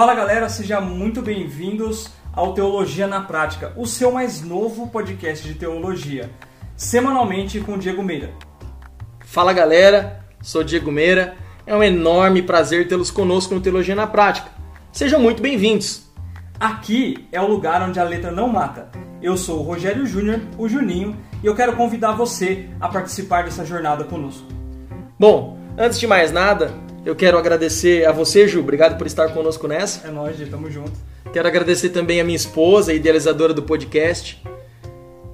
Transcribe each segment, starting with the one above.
Fala galera, sejam muito bem-vindos ao Teologia na Prática, o seu mais novo podcast de teologia, semanalmente com Diego Meira. Fala galera, sou Diego Meira, é um enorme prazer tê-los conosco no Teologia na Prática. Sejam muito bem-vindos. Aqui é o lugar onde a letra não mata. Eu sou o Rogério Júnior, o Juninho, e eu quero convidar você a participar dessa jornada conosco. Bom, antes de mais nada, eu quero agradecer a você, Ju. Obrigado por estar conosco nessa. É nóis, Gi, tamo junto. Quero agradecer também a minha esposa, idealizadora do podcast.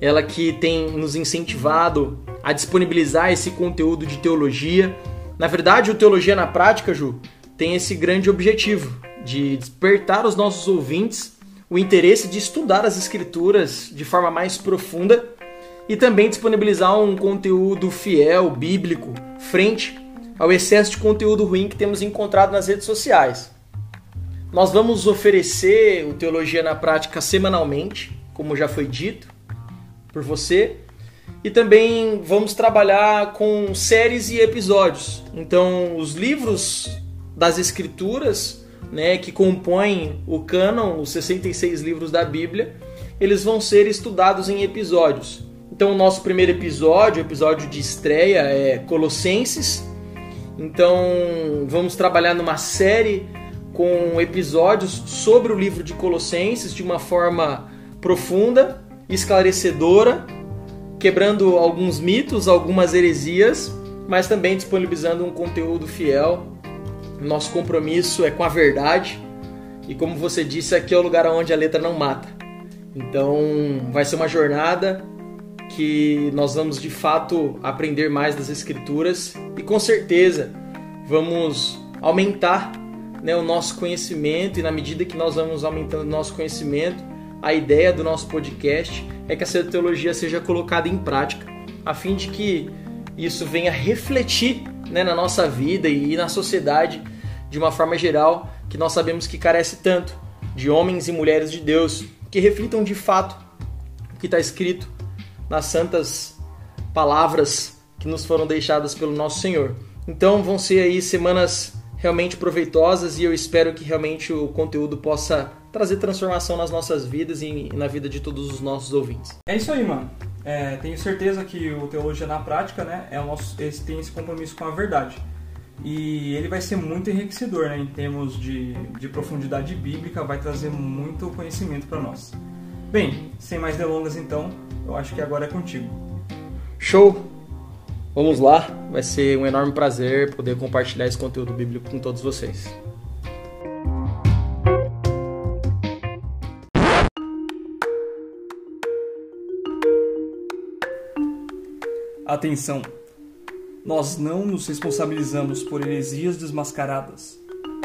Ela que tem nos incentivado a disponibilizar esse conteúdo de teologia. Na verdade, o Teologia na Prática, Ju, tem esse grande objetivo de despertar os nossos ouvintes o interesse de estudar as escrituras de forma mais profunda e também disponibilizar um conteúdo fiel, bíblico, frente ao excesso de conteúdo ruim que temos encontrado nas redes sociais. Nós vamos oferecer o Teologia na Prática semanalmente, como já foi dito por você, e também vamos trabalhar com séries e episódios. Então, os livros das Escrituras, né, que compõem o cânon, os 66 livros da Bíblia, eles vão ser estudados em episódios. Então, o nosso primeiro episódio, o episódio de estreia, é Colossenses então, vamos trabalhar numa série com episódios sobre o livro de Colossenses de uma forma profunda, esclarecedora, quebrando alguns mitos, algumas heresias, mas também disponibilizando um conteúdo fiel. Nosso compromisso é com a verdade e, como você disse, aqui é o lugar onde a letra não mata. Então, vai ser uma jornada que nós vamos de fato aprender mais das Escrituras e com certeza vamos aumentar né, o nosso conhecimento e na medida que nós vamos aumentando o nosso conhecimento, a ideia do nosso podcast é que essa teologia seja colocada em prática, a fim de que isso venha refletir né, na nossa vida e na sociedade de uma forma geral que nós sabemos que carece tanto de homens e mulheres de Deus que reflitam de fato o que está escrito nas santas palavras que nos foram deixadas pelo nosso Senhor. Então vão ser aí semanas realmente proveitosas e eu espero que realmente o conteúdo possa trazer transformação nas nossas vidas e na vida de todos os nossos ouvintes. É isso aí, mano. É, tenho certeza que o Teologia na Prática, né, é o nosso, esse, tem esse compromisso com a verdade. E ele vai ser muito enriquecedor, né, em termos de, de profundidade bíblica, vai trazer muito conhecimento para nós. Bem, sem mais delongas então, eu acho que agora é contigo. Show! Vamos lá, vai ser um enorme prazer poder compartilhar esse conteúdo bíblico com todos vocês. Atenção! Nós não nos responsabilizamos por heresias desmascaradas,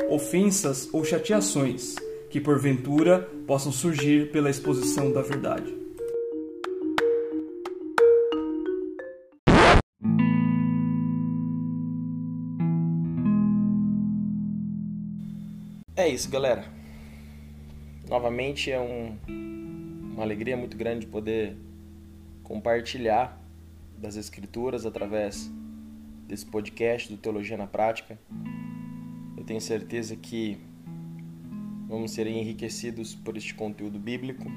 ofensas ou chateações que porventura possam surgir pela exposição da verdade. É isso, galera. Novamente é um, uma alegria muito grande poder compartilhar das Escrituras através desse podcast do Teologia na Prática. Eu tenho certeza que vamos ser enriquecidos por este conteúdo bíblico.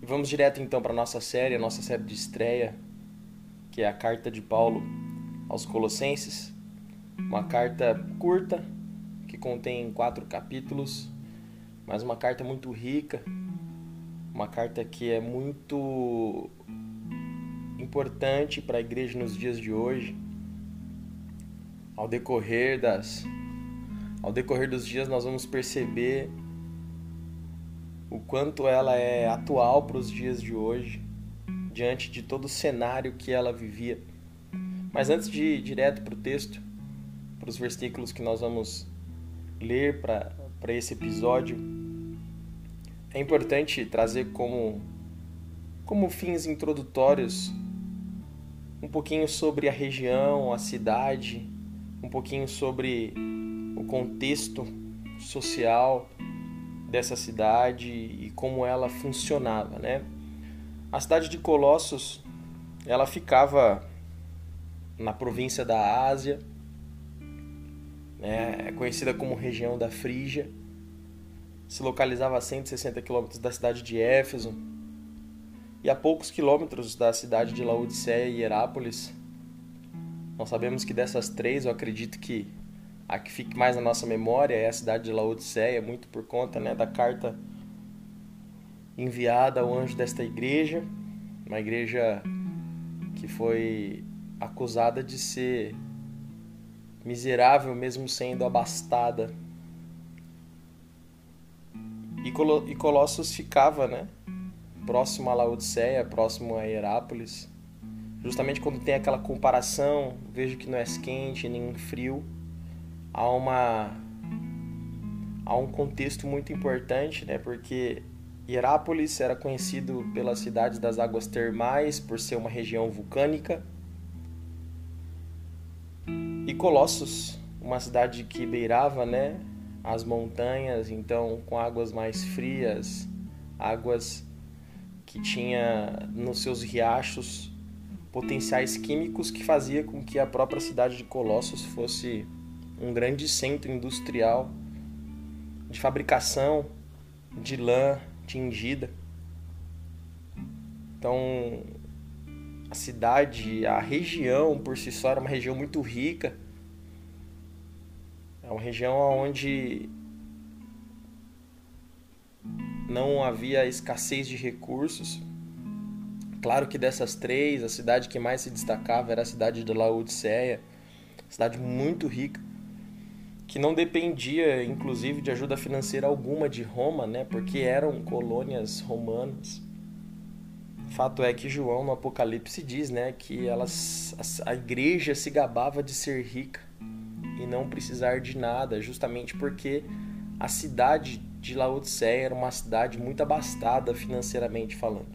E vamos direto então para a nossa série, a nossa série de estreia, que é a carta de Paulo aos Colossenses. Uma carta curta, que contém quatro capítulos, mas uma carta muito rica, uma carta que é muito importante para a igreja nos dias de hoje. Ao decorrer das ao decorrer dos dias nós vamos perceber o quanto ela é atual para os dias de hoje, diante de todo o cenário que ela vivia. Mas antes de ir direto para o texto, para os versículos que nós vamos ler para esse episódio, é importante trazer como, como fins introdutórios um pouquinho sobre a região, a cidade, um pouquinho sobre o contexto social dessa cidade e como ela funcionava, né? A cidade de Colossos, ela ficava na província da Ásia, né? é conhecida como região da Frígia, se localizava a 160 quilômetros da cidade de Éfeso e a poucos quilômetros da cidade de Laodiceia e Herápolis. Nós sabemos que dessas três, eu acredito que a que fique mais na nossa memória é a cidade de Laodiceia, muito por conta né, da carta enviada ao anjo desta igreja, uma igreja que foi acusada de ser miserável mesmo sendo abastada. E Colossos ficava, né, próximo a Laodiceia, próximo a Herápolis. Justamente quando tem aquela comparação, vejo que não é quente nem frio, há uma há um contexto muito importante, né? Porque Hierápolis era conhecido pela cidade das águas termais, por ser uma região vulcânica. E Colossos, uma cidade que beirava, né, as montanhas, então com águas mais frias, águas que tinha nos seus riachos potenciais químicos que fazia com que a própria cidade de Colossos fosse um grande centro industrial de fabricação de lã tingida. Então, a cidade, a região por si só era uma região muito rica. É uma região onde não havia escassez de recursos. Claro que dessas três, a cidade que mais se destacava era a cidade de Laodiceia, cidade muito rica que não dependia, inclusive, de ajuda financeira alguma de Roma, né? Porque eram colônias romanas. Fato é que João no Apocalipse diz, né, que elas, a igreja se gabava de ser rica e não precisar de nada, justamente porque a cidade de Laodiceia era uma cidade muito abastada financeiramente falando.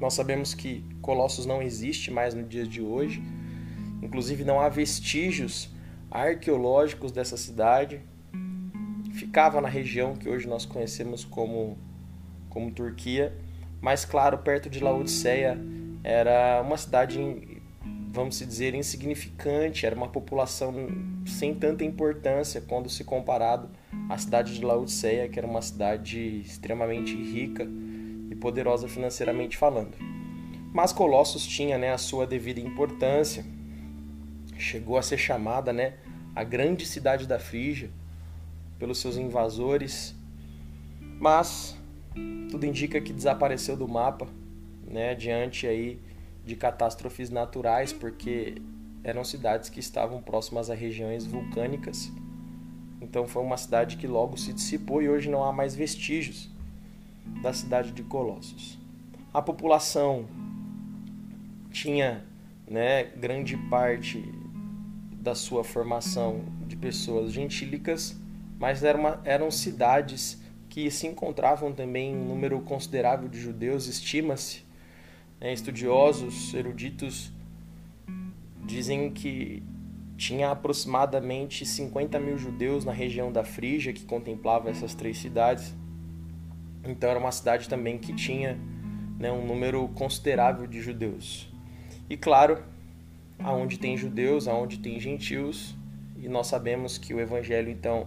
Nós sabemos que Colossos não existe mais no dia de hoje, inclusive não há vestígios arqueológicos dessa cidade. Ficava na região que hoje nós conhecemos como, como Turquia, mas claro, perto de Laodiceia era uma cidade, vamos dizer, insignificante, era uma população sem tanta importância quando se comparado à cidade de Laodiceia, que era uma cidade extremamente rica e poderosa financeiramente falando. Mas Colossos tinha né, a sua devida importância, chegou a ser chamada, né, a grande cidade da Frígia pelos seus invasores, mas tudo indica que desapareceu do mapa, né, diante aí de catástrofes naturais, porque eram cidades que estavam próximas a regiões vulcânicas. Então foi uma cidade que logo se dissipou e hoje não há mais vestígios da cidade de Colossos. A população tinha, né, grande parte da sua formação de pessoas gentílicas, mas eram, uma, eram cidades que se encontravam também um número considerável de judeus, estima-se. Né, estudiosos, eruditos, dizem que tinha aproximadamente 50 mil judeus na região da Frígia que contemplava essas três cidades. Então era uma cidade também que tinha né, um número considerável de judeus. E claro, aonde tem judeus, aonde tem gentios, e nós sabemos que o evangelho então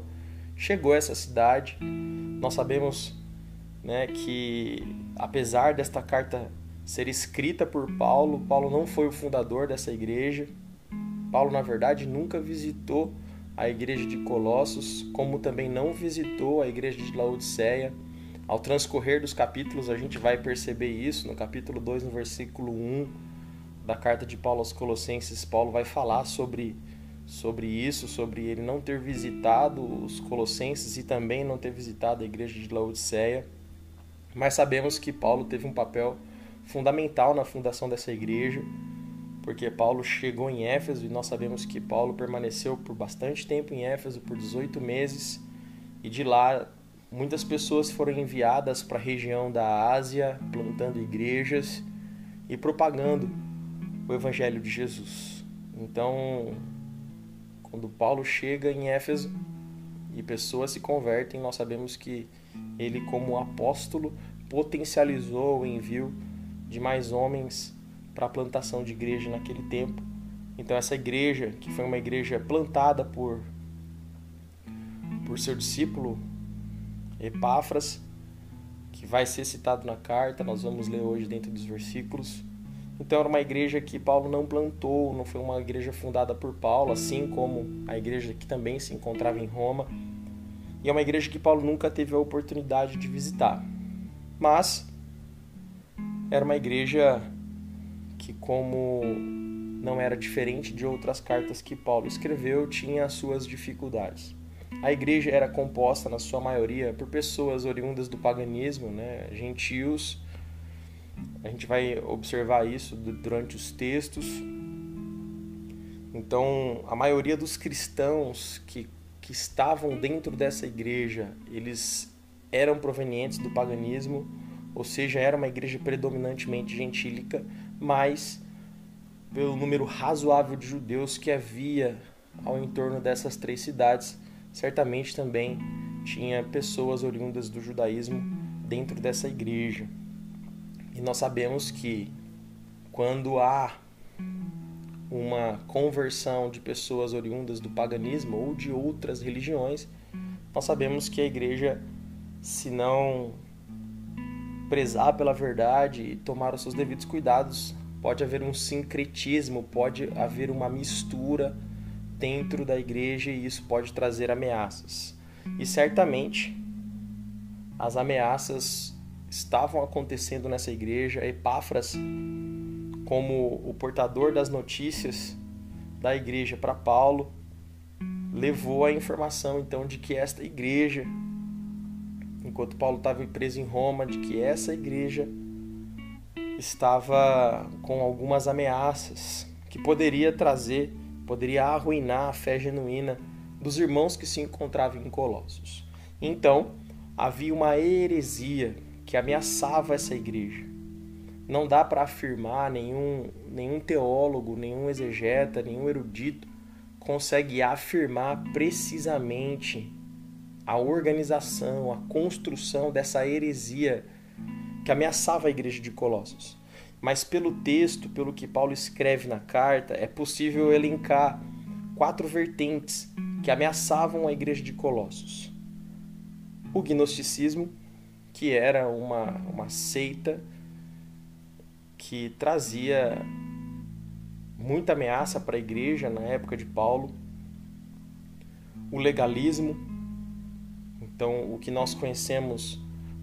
chegou a essa cidade. Nós sabemos, né, que apesar desta carta ser escrita por Paulo, Paulo não foi o fundador dessa igreja. Paulo, na verdade, nunca visitou a igreja de Colossos, como também não visitou a igreja de Laodiceia. Ao transcorrer dos capítulos, a gente vai perceber isso no capítulo 2, no versículo 1 da carta de Paulo aos Colossenses, Paulo vai falar sobre, sobre isso, sobre ele não ter visitado os Colossenses e também não ter visitado a igreja de Laodiceia. Mas sabemos que Paulo teve um papel fundamental na fundação dessa igreja, porque Paulo chegou em Éfeso e nós sabemos que Paulo permaneceu por bastante tempo em Éfeso, por 18 meses, e de lá muitas pessoas foram enviadas para a região da Ásia, plantando igrejas e propagando o Evangelho de Jesus. Então, quando Paulo chega em Éfeso e pessoas se convertem, nós sabemos que ele, como apóstolo, potencializou o envio de mais homens para a plantação de igreja naquele tempo. Então, essa igreja, que foi uma igreja plantada por, por seu discípulo Epáfras, que vai ser citado na carta, nós vamos ler hoje dentro dos versículos. Então era uma igreja que Paulo não plantou, não foi uma igreja fundada por Paulo, assim como a igreja que também se encontrava em Roma. E é uma igreja que Paulo nunca teve a oportunidade de visitar. Mas era uma igreja que, como não era diferente de outras cartas que Paulo escreveu, tinha as suas dificuldades. A igreja era composta, na sua maioria, por pessoas oriundas do paganismo, né, gentios. A gente vai observar isso durante os textos. Então, a maioria dos cristãos que, que estavam dentro dessa igreja, eles eram provenientes do paganismo, ou seja, era uma igreja predominantemente gentílica, mas pelo número razoável de judeus que havia ao entorno dessas três cidades, certamente também tinha pessoas oriundas do judaísmo dentro dessa igreja. E nós sabemos que quando há uma conversão de pessoas oriundas do paganismo ou de outras religiões, nós sabemos que a igreja, se não prezar pela verdade e tomar os seus devidos cuidados, pode haver um sincretismo, pode haver uma mistura dentro da igreja e isso pode trazer ameaças. E certamente as ameaças estavam acontecendo nessa igreja. Epáfras, como o portador das notícias da igreja para Paulo, levou a informação então de que esta igreja, enquanto Paulo estava preso em Roma, de que essa igreja estava com algumas ameaças que poderia trazer poderia arruinar a fé genuína dos irmãos que se encontravam em Colossos. Então, havia uma heresia que ameaçava essa igreja. Não dá para afirmar, nenhum, nenhum teólogo, nenhum exegeta, nenhum erudito consegue afirmar precisamente a organização, a construção dessa heresia que ameaçava a igreja de Colossos mas pelo texto, pelo que Paulo escreve na carta, é possível elencar quatro vertentes que ameaçavam a igreja de Colossos. O gnosticismo, que era uma, uma seita que trazia muita ameaça para a igreja na época de Paulo. O legalismo, então o que nós conhecemos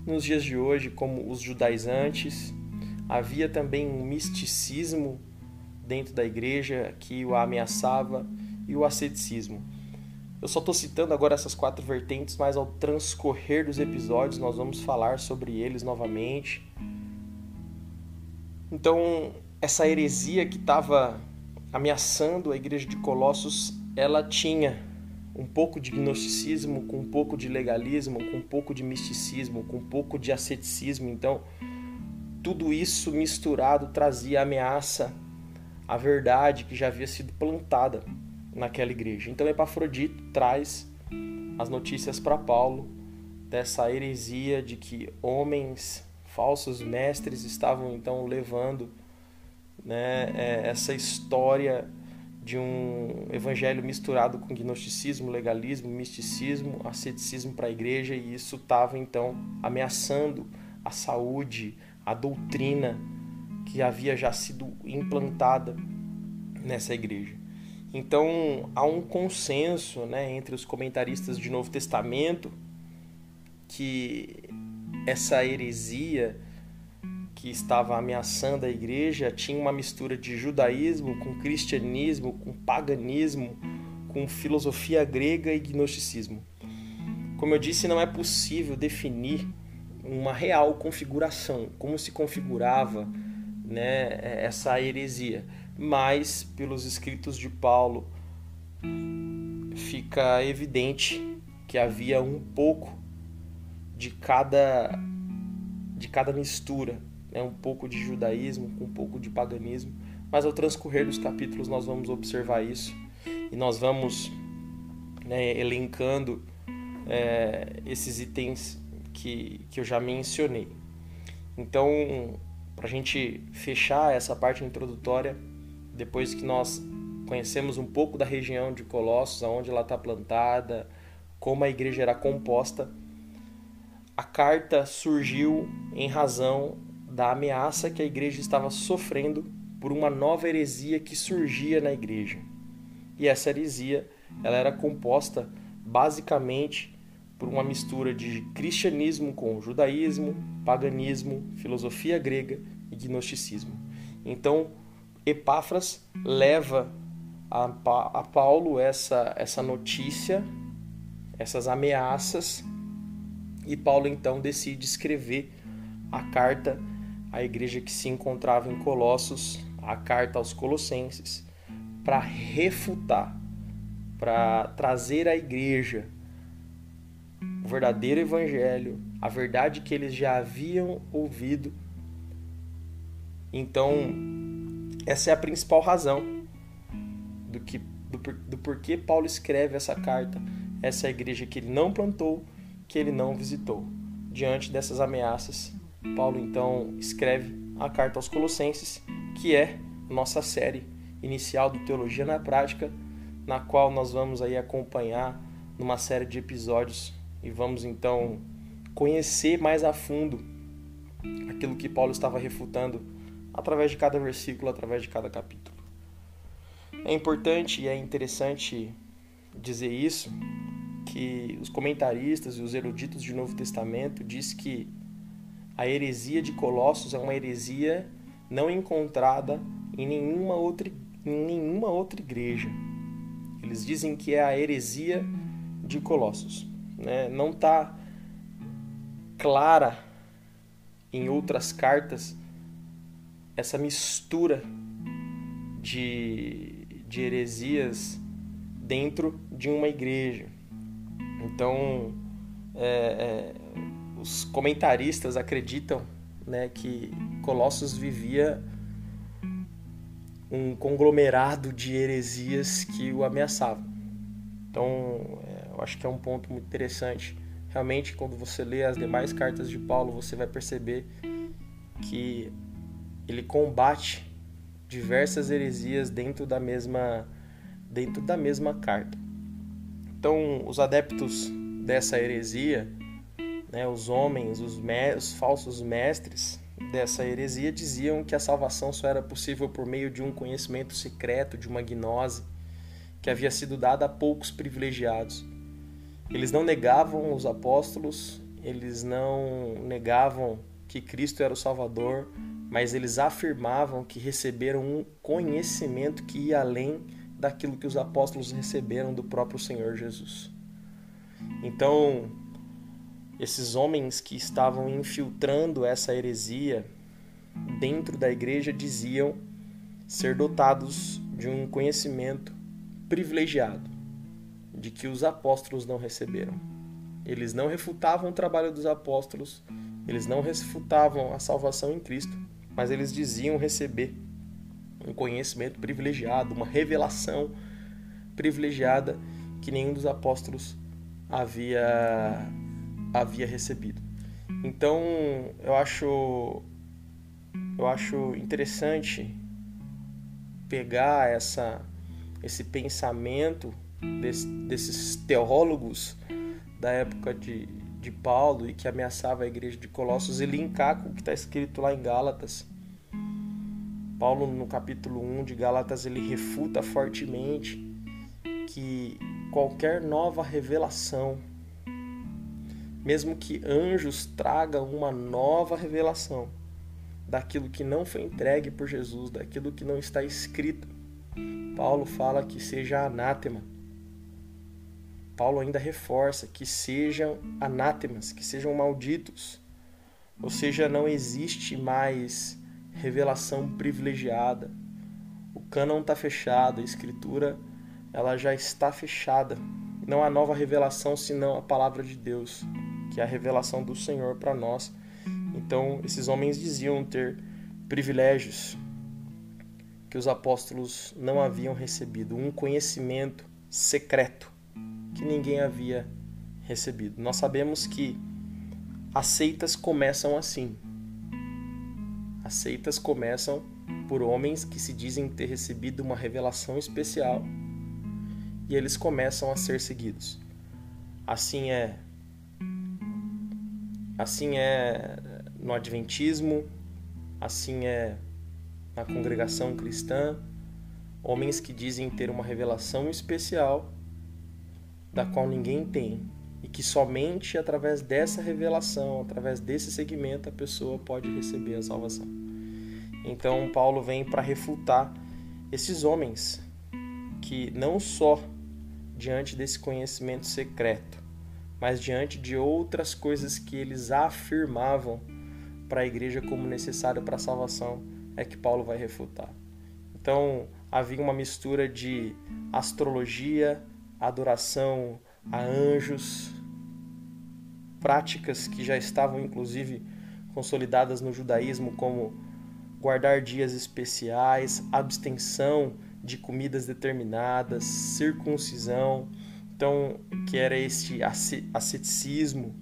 nos dias de hoje como os judaizantes, Havia também um misticismo dentro da igreja que o ameaçava e o asceticismo. Eu só estou citando agora essas quatro vertentes, mas ao transcorrer dos episódios nós vamos falar sobre eles novamente. Então, essa heresia que estava ameaçando a igreja de Colossos, ela tinha um pouco de gnosticismo, com um pouco de legalismo, com um pouco de misticismo, com um pouco de asceticismo. Então, tudo isso misturado trazia ameaça à verdade que já havia sido plantada naquela igreja. Então Epafrodito traz as notícias para Paulo dessa heresia de que homens falsos mestres estavam então levando né, é, essa história de um evangelho misturado com gnosticismo, legalismo, misticismo, asceticismo para a igreja e isso estava então ameaçando a saúde, a doutrina que havia já sido implantada nessa igreja. Então há um consenso né, entre os comentaristas de Novo Testamento que essa heresia que estava ameaçando a igreja tinha uma mistura de judaísmo com cristianismo, com paganismo, com filosofia grega e gnosticismo. Como eu disse, não é possível definir uma real configuração, como se configurava né, essa heresia. Mas, pelos escritos de Paulo, fica evidente que havia um pouco de cada, de cada mistura, né, um pouco de judaísmo com um pouco de paganismo. Mas ao transcorrer dos capítulos nós vamos observar isso e nós vamos né, elencando é, esses itens que, que eu já mencionei. Então, para a gente fechar essa parte introdutória, depois que nós conhecemos um pouco da região de Colossos, aonde ela está plantada, como a igreja era composta, a carta surgiu em razão da ameaça que a igreja estava sofrendo por uma nova heresia que surgia na igreja. E essa heresia, ela era composta basicamente por uma mistura de cristianismo com judaísmo, paganismo, filosofia grega e gnosticismo. Então, Epáfras leva a, a Paulo essa, essa notícia, essas ameaças, e Paulo então decide escrever a carta à igreja que se encontrava em Colossos, a carta aos Colossenses, para refutar, para trazer à igreja o verdadeiro evangelho, a verdade que eles já haviam ouvido. Então, essa é a principal razão do, que, do, do porquê Paulo escreve essa carta. Essa é igreja que ele não plantou, que ele não visitou. Diante dessas ameaças, Paulo então escreve a carta aos Colossenses, que é nossa série inicial do Teologia na Prática, na qual nós vamos aí acompanhar numa série de episódios e vamos então conhecer mais a fundo aquilo que Paulo estava refutando através de cada versículo, através de cada capítulo. É importante e é interessante dizer isso, que os comentaristas e os eruditos do Novo Testamento diz que a heresia de Colossos é uma heresia não encontrada em nenhuma outra, em nenhuma outra igreja. Eles dizem que é a heresia de Colossos. Né? Não está clara em outras cartas essa mistura de, de heresias dentro de uma igreja. Então, é, é, os comentaristas acreditam né, que Colossos vivia um conglomerado de heresias que o ameaçavam. Então, é, eu acho que é um ponto muito interessante. Realmente, quando você lê as demais cartas de Paulo, você vai perceber que ele combate diversas heresias dentro da mesma dentro da mesma carta. Então, os adeptos dessa heresia, né, os homens, os, os falsos mestres dessa heresia diziam que a salvação só era possível por meio de um conhecimento secreto, de uma gnose que havia sido dada a poucos privilegiados. Eles não negavam os apóstolos, eles não negavam que Cristo era o Salvador, mas eles afirmavam que receberam um conhecimento que ia além daquilo que os apóstolos receberam do próprio Senhor Jesus. Então, esses homens que estavam infiltrando essa heresia dentro da igreja diziam ser dotados de um conhecimento privilegiado de que os apóstolos não receberam. Eles não refutavam o trabalho dos apóstolos, eles não refutavam a salvação em Cristo, mas eles diziam receber um conhecimento privilegiado, uma revelação privilegiada que nenhum dos apóstolos havia havia recebido. Então, eu acho eu acho interessante pegar essa esse pensamento desse, desses teólogos da época de, de Paulo e que ameaçava a igreja de Colossos e linkar com o que está escrito lá em Gálatas. Paulo, no capítulo 1 de Gálatas, ele refuta fortemente que qualquer nova revelação, mesmo que anjos tragam uma nova revelação daquilo que não foi entregue por Jesus, daquilo que não está escrito, Paulo fala que seja anátema. Paulo ainda reforça que sejam anátemas, que sejam malditos. Ou seja, não existe mais revelação privilegiada. O cânon está fechado, a escritura ela já está fechada. Não há nova revelação senão a palavra de Deus, que é a revelação do Senhor para nós. Então, esses homens diziam ter privilégios que os apóstolos não haviam recebido, um conhecimento secreto que ninguém havia recebido. Nós sabemos que as seitas começam assim. As seitas começam por homens que se dizem ter recebido uma revelação especial e eles começam a ser seguidos. Assim é assim é no Adventismo, assim é na congregação cristã, homens que dizem ter uma revelação especial da qual ninguém tem e que somente através dessa revelação, através desse segmento, a pessoa pode receber a salvação. Então, Paulo vem para refutar esses homens que não só diante desse conhecimento secreto, mas diante de outras coisas que eles afirmavam para a igreja como necessário para a salvação, é que Paulo vai refutar. Então, havia uma mistura de astrologia, adoração a anjos, práticas que já estavam inclusive consolidadas no judaísmo, como guardar dias especiais, abstenção de comidas determinadas, circuncisão, então que era este asceticismo,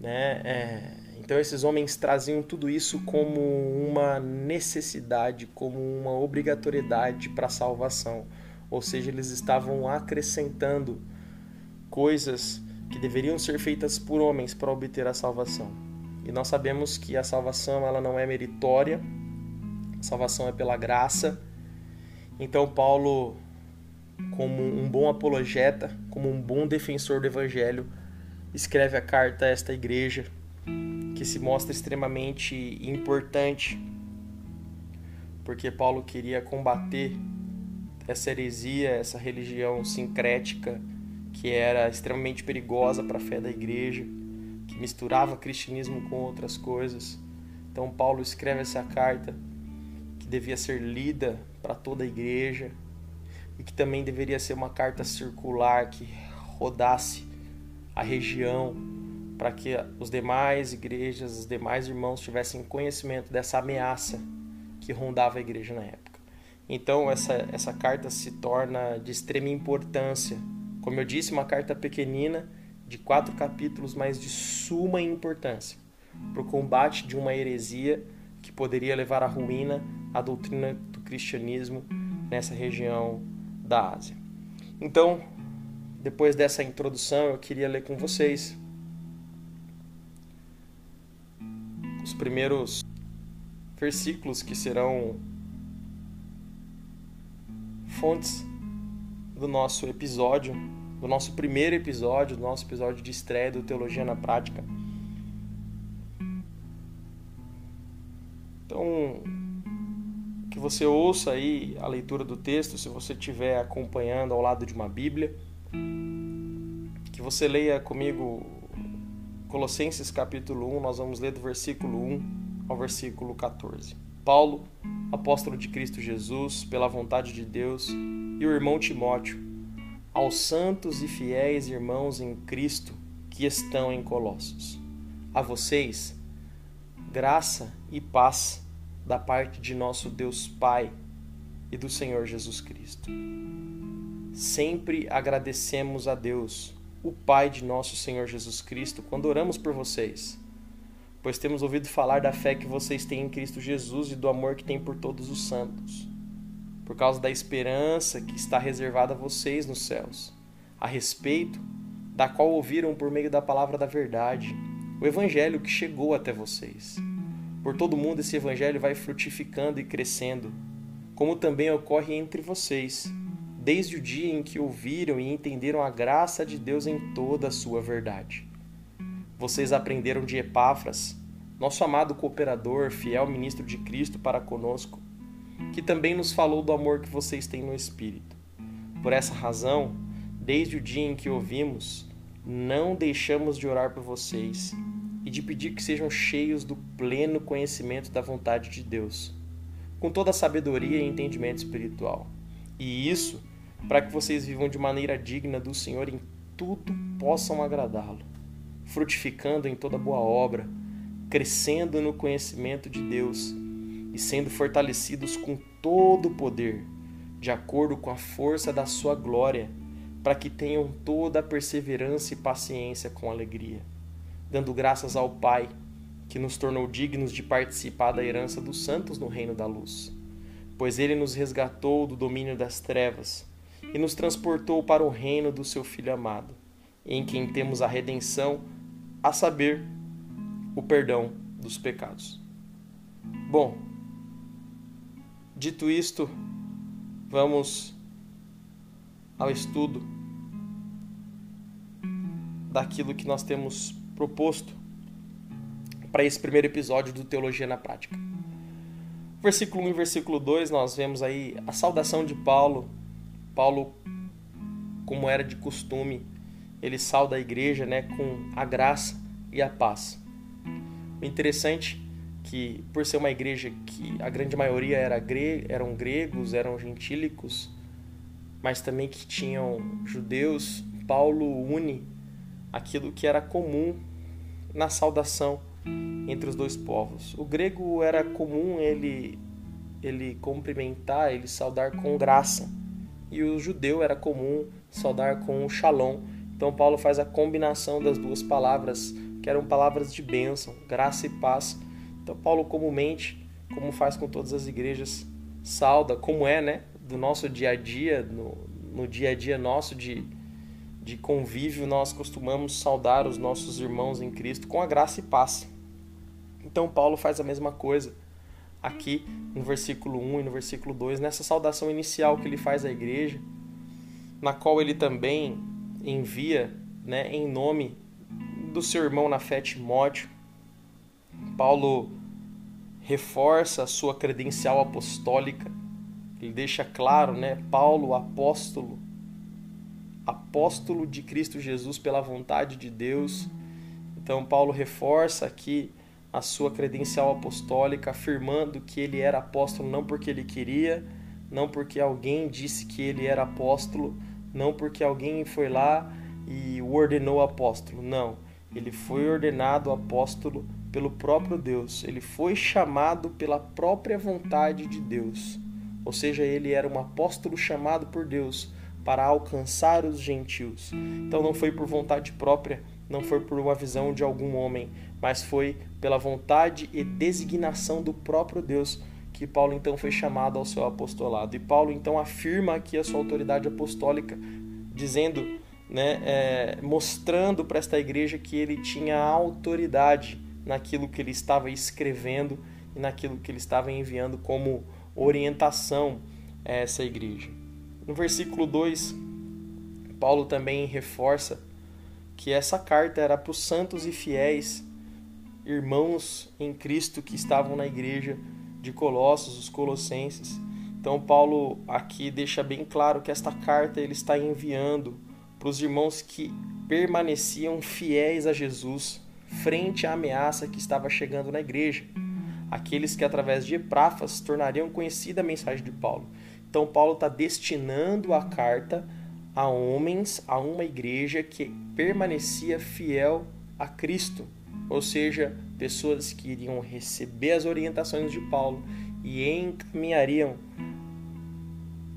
né? É, então esses homens traziam tudo isso como uma necessidade, como uma obrigatoriedade para a salvação, ou seja, eles estavam acrescentando coisas que deveriam ser feitas por homens para obter a salvação. E nós sabemos que a salvação ela não é meritória, a salvação é pela graça. Então Paulo, como um bom apologeta, como um bom defensor do evangelho, escreve a carta a esta igreja que se mostra extremamente importante, porque Paulo queria combater essa heresia, essa religião sincrética que era extremamente perigosa para a fé da igreja, que misturava cristianismo com outras coisas. Então Paulo escreve essa carta que devia ser lida para toda a igreja e que também deveria ser uma carta circular que rodasse a região para que os demais igrejas, os demais irmãos tivessem conhecimento dessa ameaça que rondava a igreja na época. Então essa essa carta se torna de extrema importância como eu disse, uma carta pequenina de quatro capítulos, mas de suma importância para o combate de uma heresia que poderia levar à ruína a doutrina do cristianismo nessa região da Ásia. Então, depois dessa introdução, eu queria ler com vocês os primeiros versículos que serão fontes do nosso episódio, do nosso primeiro episódio, do nosso episódio de estreia do Teologia na Prática. Então, que você ouça aí a leitura do texto, se você estiver acompanhando ao lado de uma Bíblia, que você leia comigo Colossenses capítulo 1, nós vamos ler do versículo 1 ao versículo 14. Paulo, apóstolo de Cristo Jesus, pela vontade de Deus, e o irmão Timóteo, aos santos e fiéis irmãos em Cristo que estão em Colossos. A vocês, graça e paz da parte de nosso Deus Pai e do Senhor Jesus Cristo. Sempre agradecemos a Deus, o Pai de nosso Senhor Jesus Cristo, quando oramos por vocês pois temos ouvido falar da fé que vocês têm em Cristo Jesus e do amor que têm por todos os santos, por causa da esperança que está reservada a vocês nos céus, a respeito da qual ouviram por meio da palavra da verdade, o evangelho que chegou até vocês. Por todo mundo esse evangelho vai frutificando e crescendo, como também ocorre entre vocês, desde o dia em que ouviram e entenderam a graça de Deus em toda a sua verdade vocês aprenderam de Epáfras, nosso amado cooperador, fiel ministro de Cristo para conosco, que também nos falou do amor que vocês têm no Espírito. Por essa razão, desde o dia em que ouvimos, não deixamos de orar por vocês e de pedir que sejam cheios do pleno conhecimento da vontade de Deus, com toda a sabedoria e entendimento espiritual. E isso para que vocês vivam de maneira digna do Senhor em tudo possam agradá-lo frutificando em toda boa obra, crescendo no conhecimento de Deus e sendo fortalecidos com todo o poder, de acordo com a força da sua glória, para que tenham toda a perseverança e paciência com alegria, dando graças ao Pai, que nos tornou dignos de participar da herança dos santos no reino da luz. Pois ele nos resgatou do domínio das trevas e nos transportou para o reino do seu Filho amado, em quem temos a redenção a saber, o perdão dos pecados. Bom, dito isto, vamos ao estudo daquilo que nós temos proposto para esse primeiro episódio do Teologia na Prática. Versículo 1 e versículo 2, nós vemos aí a saudação de Paulo. Paulo, como era de costume, ele sauda a igreja né, com a graça e a paz. O interessante que, por ser uma igreja que a grande maioria era gre eram gregos, eram gentílicos, mas também que tinham judeus, Paulo une aquilo que era comum na saudação entre os dois povos. O grego era comum ele ele cumprimentar, ele saudar com graça, e o judeu era comum saudar com shalom. Então Paulo faz a combinação das duas palavras, que eram palavras de bênção, graça e paz. Então Paulo comumente, como faz com todas as igrejas, sauda, como é, né, do nosso dia a dia, no, no dia a dia nosso de de convívio, nós costumamos saudar os nossos irmãos em Cristo com a graça e paz. Então, Paulo faz a mesma coisa aqui no versículo 1 e no versículo 2, nessa saudação inicial que ele faz à igreja, na qual ele também envia né, em nome do seu irmão na fé Timóteo. Paulo reforça a sua credencial apostólica, ele deixa claro, né, Paulo, apóstolo, apóstolo de Cristo Jesus pela vontade de Deus. Então, Paulo reforça aqui a sua credencial apostólica, afirmando que ele era apóstolo não porque ele queria, não porque alguém disse que ele era apóstolo, não porque alguém foi lá e o ordenou apóstolo. Não, ele foi ordenado apóstolo pelo próprio Deus. Ele foi chamado pela própria vontade de Deus. Ou seja, ele era um apóstolo chamado por Deus para alcançar os gentios. Então não foi por vontade própria, não foi por uma visão de algum homem, mas foi pela vontade e designação do próprio Deus que Paulo então foi chamado ao seu apostolado. E Paulo então afirma aqui a sua autoridade apostólica, dizendo, né, é, mostrando para esta igreja que ele tinha autoridade naquilo que ele estava escrevendo e naquilo que ele estava enviando como orientação a essa igreja. No versículo 2, Paulo também reforça que essa carta era para os santos e fiéis irmãos em Cristo que estavam na igreja de Colossos, os colossenses. Então Paulo aqui deixa bem claro que esta carta ele está enviando para os irmãos que permaneciam fiéis a Jesus frente à ameaça que estava chegando na igreja. Aqueles que através de Epáfras tornariam conhecida a mensagem de Paulo. Então, Paulo está destinando a carta a homens, a uma igreja que permanecia fiel a Cristo, ou seja, pessoas que iriam receber as orientações de Paulo e encaminhariam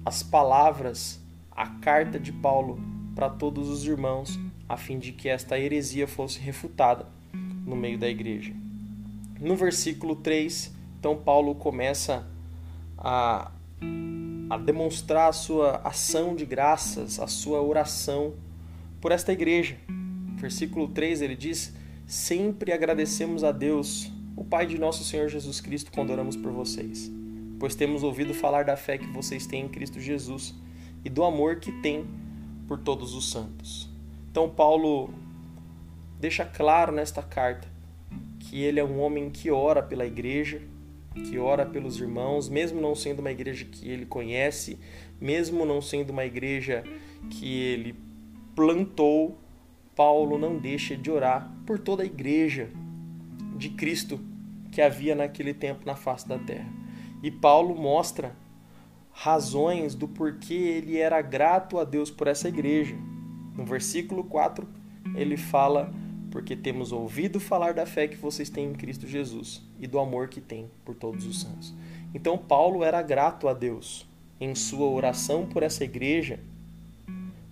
as palavras, a carta de Paulo para todos os irmãos, a fim de que esta heresia fosse refutada no meio da igreja. No versículo 3, então Paulo começa a a demonstrar a sua ação de graças, a sua oração por esta igreja. Versículo 3 ele diz: Sempre agradecemos a Deus, o Pai de nosso Senhor Jesus Cristo, quando oramos por vocês, pois temos ouvido falar da fé que vocês têm em Cristo Jesus e do amor que têm por todos os santos. Então, Paulo deixa claro nesta carta que ele é um homem que ora pela igreja, que ora pelos irmãos, mesmo não sendo uma igreja que ele conhece, mesmo não sendo uma igreja que ele plantou, Paulo não deixa de orar por toda a igreja de Cristo que havia naquele tempo na face da terra. E Paulo mostra razões do porquê ele era grato a Deus por essa igreja. No versículo 4, ele fala porque temos ouvido falar da fé que vocês têm em Cristo Jesus e do amor que têm por todos os santos. Então, Paulo era grato a Deus em sua oração por essa igreja,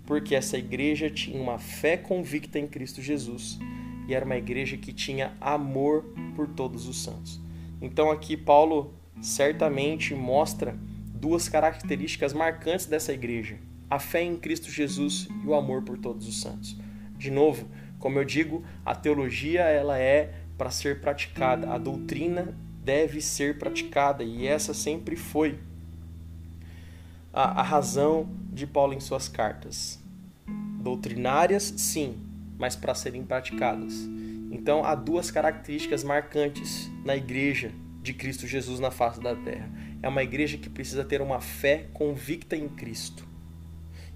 porque essa igreja tinha uma fé convicta em Cristo Jesus e era uma igreja que tinha amor por todos os santos. Então, aqui, Paulo certamente mostra duas características marcantes dessa igreja: a fé em Cristo Jesus e o amor por todos os santos. De novo, como eu digo, a teologia ela é para ser praticada. A doutrina deve ser praticada e essa sempre foi a, a razão de Paulo em suas cartas. Doutrinárias, sim, mas para serem praticadas. Então há duas características marcantes na igreja de Cristo Jesus na face da terra. É uma igreja que precisa ter uma fé convicta em Cristo.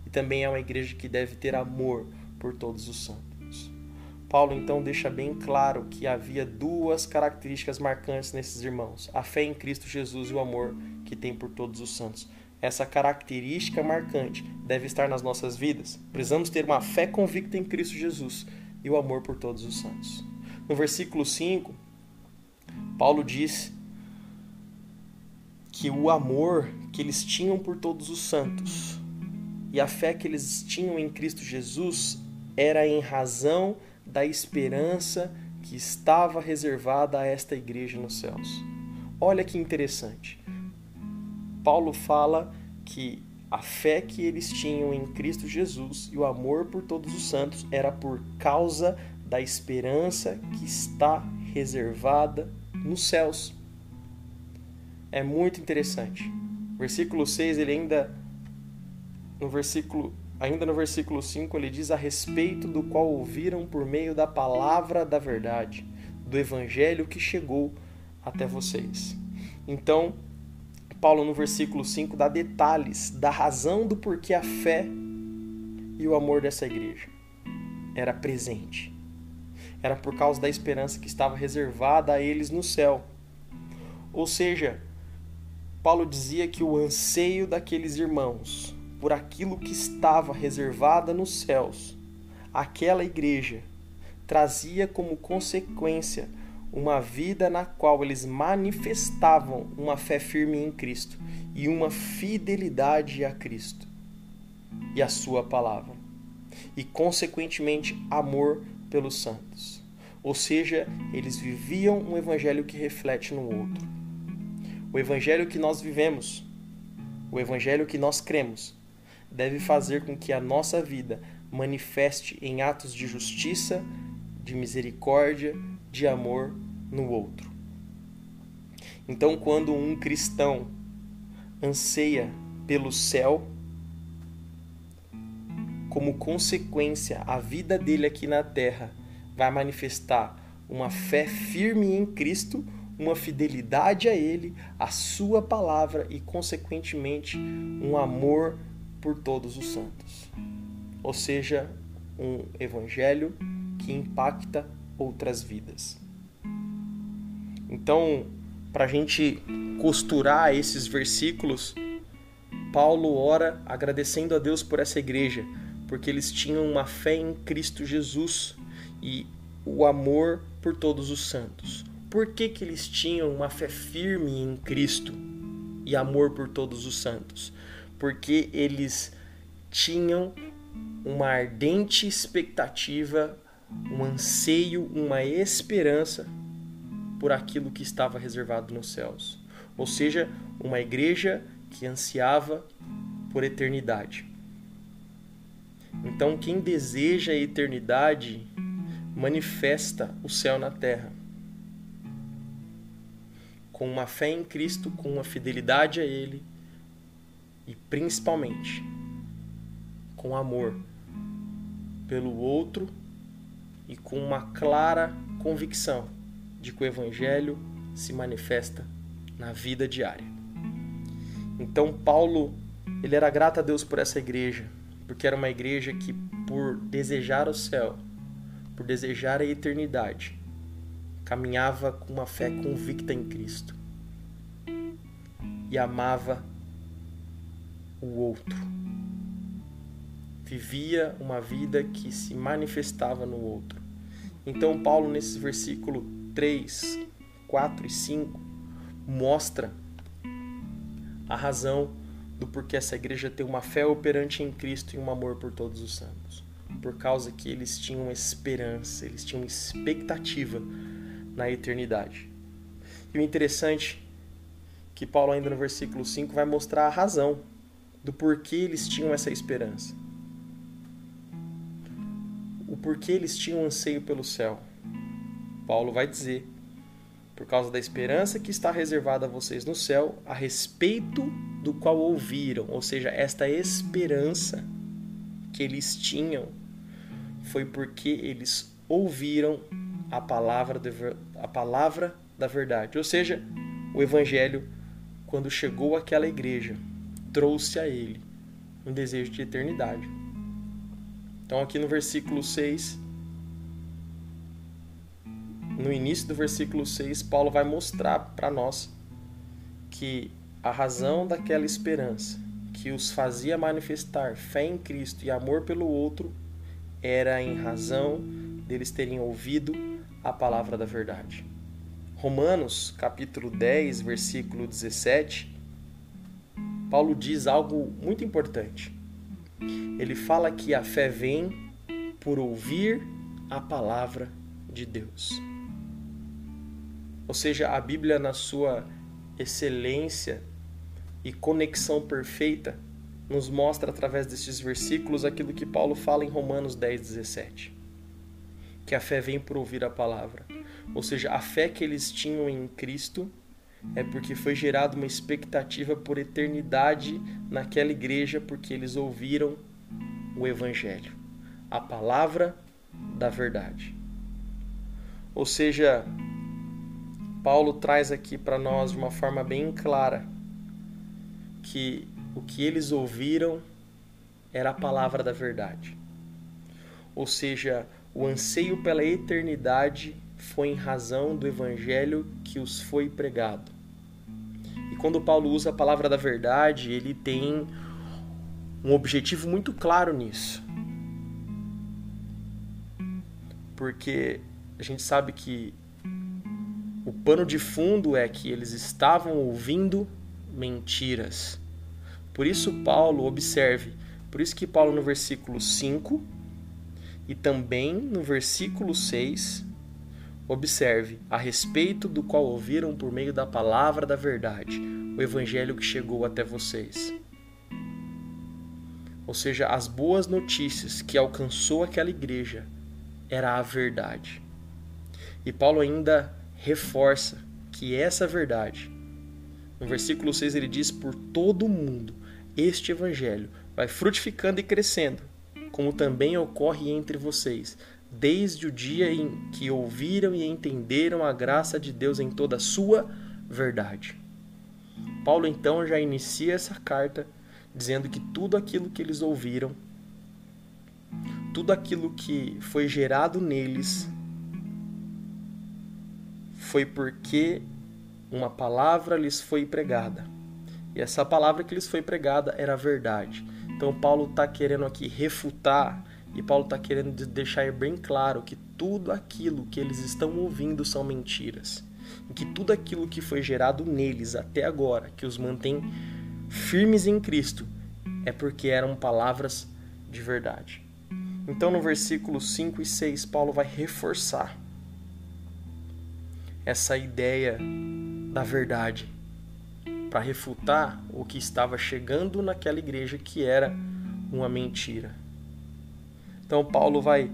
E também é uma igreja que deve ter amor por todos os santos. Paulo então deixa bem claro que havia duas características marcantes nesses irmãos: a fé em Cristo Jesus e o amor que tem por todos os santos. Essa característica marcante deve estar nas nossas vidas. Precisamos ter uma fé convicta em Cristo Jesus e o amor por todos os santos. No versículo 5, Paulo diz que o amor que eles tinham por todos os santos e a fé que eles tinham em Cristo Jesus era em razão da esperança que estava reservada a esta igreja nos céus. Olha que interessante. Paulo fala que a fé que eles tinham em Cristo Jesus e o amor por todos os santos era por causa da esperança que está reservada nos céus é muito interessante. Versículo 6, ele ainda no versículo ainda no versículo 5, ele diz a respeito do qual ouviram por meio da palavra da verdade, do evangelho que chegou até vocês. Então, Paulo no versículo 5 dá detalhes da razão do porquê a fé e o amor dessa igreja era presente. Era por causa da esperança que estava reservada a eles no céu. Ou seja, Paulo dizia que o anseio daqueles irmãos por aquilo que estava reservada nos céus, aquela igreja, trazia como consequência uma vida na qual eles manifestavam uma fé firme em Cristo e uma fidelidade a Cristo e a Sua palavra, e consequentemente amor pelos santos. Ou seja, eles viviam um evangelho que reflete no outro. O evangelho que nós vivemos, o evangelho que nós cremos, deve fazer com que a nossa vida manifeste em atos de justiça, de misericórdia, de amor no outro. Então, quando um cristão anseia pelo céu, como consequência, a vida dele aqui na terra vai manifestar uma fé firme em Cristo uma fidelidade a Ele, a Sua palavra e, consequentemente, um amor por todos os santos. Ou seja, um evangelho que impacta outras vidas. Então, para a gente costurar esses versículos, Paulo ora agradecendo a Deus por essa igreja, porque eles tinham uma fé em Cristo Jesus e o amor por todos os santos. Por que, que eles tinham uma fé firme em Cristo e amor por todos os santos? Porque eles tinham uma ardente expectativa, um anseio, uma esperança por aquilo que estava reservado nos céus. Ou seja, uma igreja que ansiava por eternidade. Então, quem deseja a eternidade manifesta o céu na terra com uma fé em Cristo, com uma fidelidade a Ele e principalmente com amor pelo outro e com uma clara convicção de que o Evangelho se manifesta na vida diária. Então Paulo ele era grato a Deus por essa igreja, porque era uma igreja que por desejar o céu, por desejar a eternidade, caminhava com uma fé convicta em Cristo e amava o outro. Vivia uma vida que se manifestava no outro. Então, Paulo, nesses versículos 3, 4 e 5, mostra a razão do porquê essa igreja tem uma fé operante em Cristo e um amor por todos os santos. Por causa que eles tinham esperança, eles tinham expectativa na eternidade. E o interessante que Paulo ainda no versículo 5 vai mostrar a razão do porquê eles tinham essa esperança. O porquê eles tinham anseio pelo céu. Paulo vai dizer: por causa da esperança que está reservada a vocês no céu, a respeito do qual ouviram, ou seja, esta esperança que eles tinham foi porque eles ouviram a palavra, de, a palavra da verdade. Ou seja, o evangelho, quando chegou àquela igreja, trouxe a ele um desejo de eternidade. Então, aqui no versículo 6, no início do versículo 6, Paulo vai mostrar para nós que a razão daquela esperança que os fazia manifestar fé em Cristo e amor pelo outro era em razão deles terem ouvido a palavra da verdade. Romanos, capítulo 10, versículo 17, Paulo diz algo muito importante. Ele fala que a fé vem por ouvir a palavra de Deus. Ou seja, a Bíblia, na sua excelência e conexão perfeita, nos mostra através destes versículos aquilo que Paulo fala em Romanos 10, 17. Que a fé vem por ouvir a palavra. Ou seja, a fé que eles tinham em Cristo é porque foi gerada uma expectativa por eternidade naquela igreja, porque eles ouviram o Evangelho, a palavra da verdade. Ou seja, Paulo traz aqui para nós de uma forma bem clara que o que eles ouviram era a palavra da verdade. Ou seja, o anseio pela eternidade foi em razão do evangelho que os foi pregado. Quando Paulo usa a palavra da verdade, ele tem um objetivo muito claro nisso. Porque a gente sabe que o pano de fundo é que eles estavam ouvindo mentiras. Por isso, Paulo, observe, por isso que Paulo no versículo 5 e também no versículo 6, observe, a respeito do qual ouviram por meio da palavra da verdade, o evangelho que chegou até vocês. Ou seja, as boas notícias que alcançou aquela igreja era a verdade. E Paulo ainda reforça que essa verdade, no versículo 6 ele diz: Por todo o mundo, este evangelho vai frutificando e crescendo, como também ocorre entre vocês, desde o dia em que ouviram e entenderam a graça de Deus em toda a sua verdade. Paulo então já inicia essa carta dizendo que tudo aquilo que eles ouviram, tudo aquilo que foi gerado neles, foi porque uma palavra lhes foi pregada. E essa palavra que lhes foi pregada era a verdade. Então Paulo está querendo aqui refutar e Paulo está querendo deixar bem claro que tudo aquilo que eles estão ouvindo são mentiras. E que tudo aquilo que foi gerado neles até agora, que os mantém firmes em Cristo, é porque eram palavras de verdade. Então no versículo 5 e 6, Paulo vai reforçar essa ideia da verdade para refutar o que estava chegando naquela igreja que era uma mentira. Então Paulo vai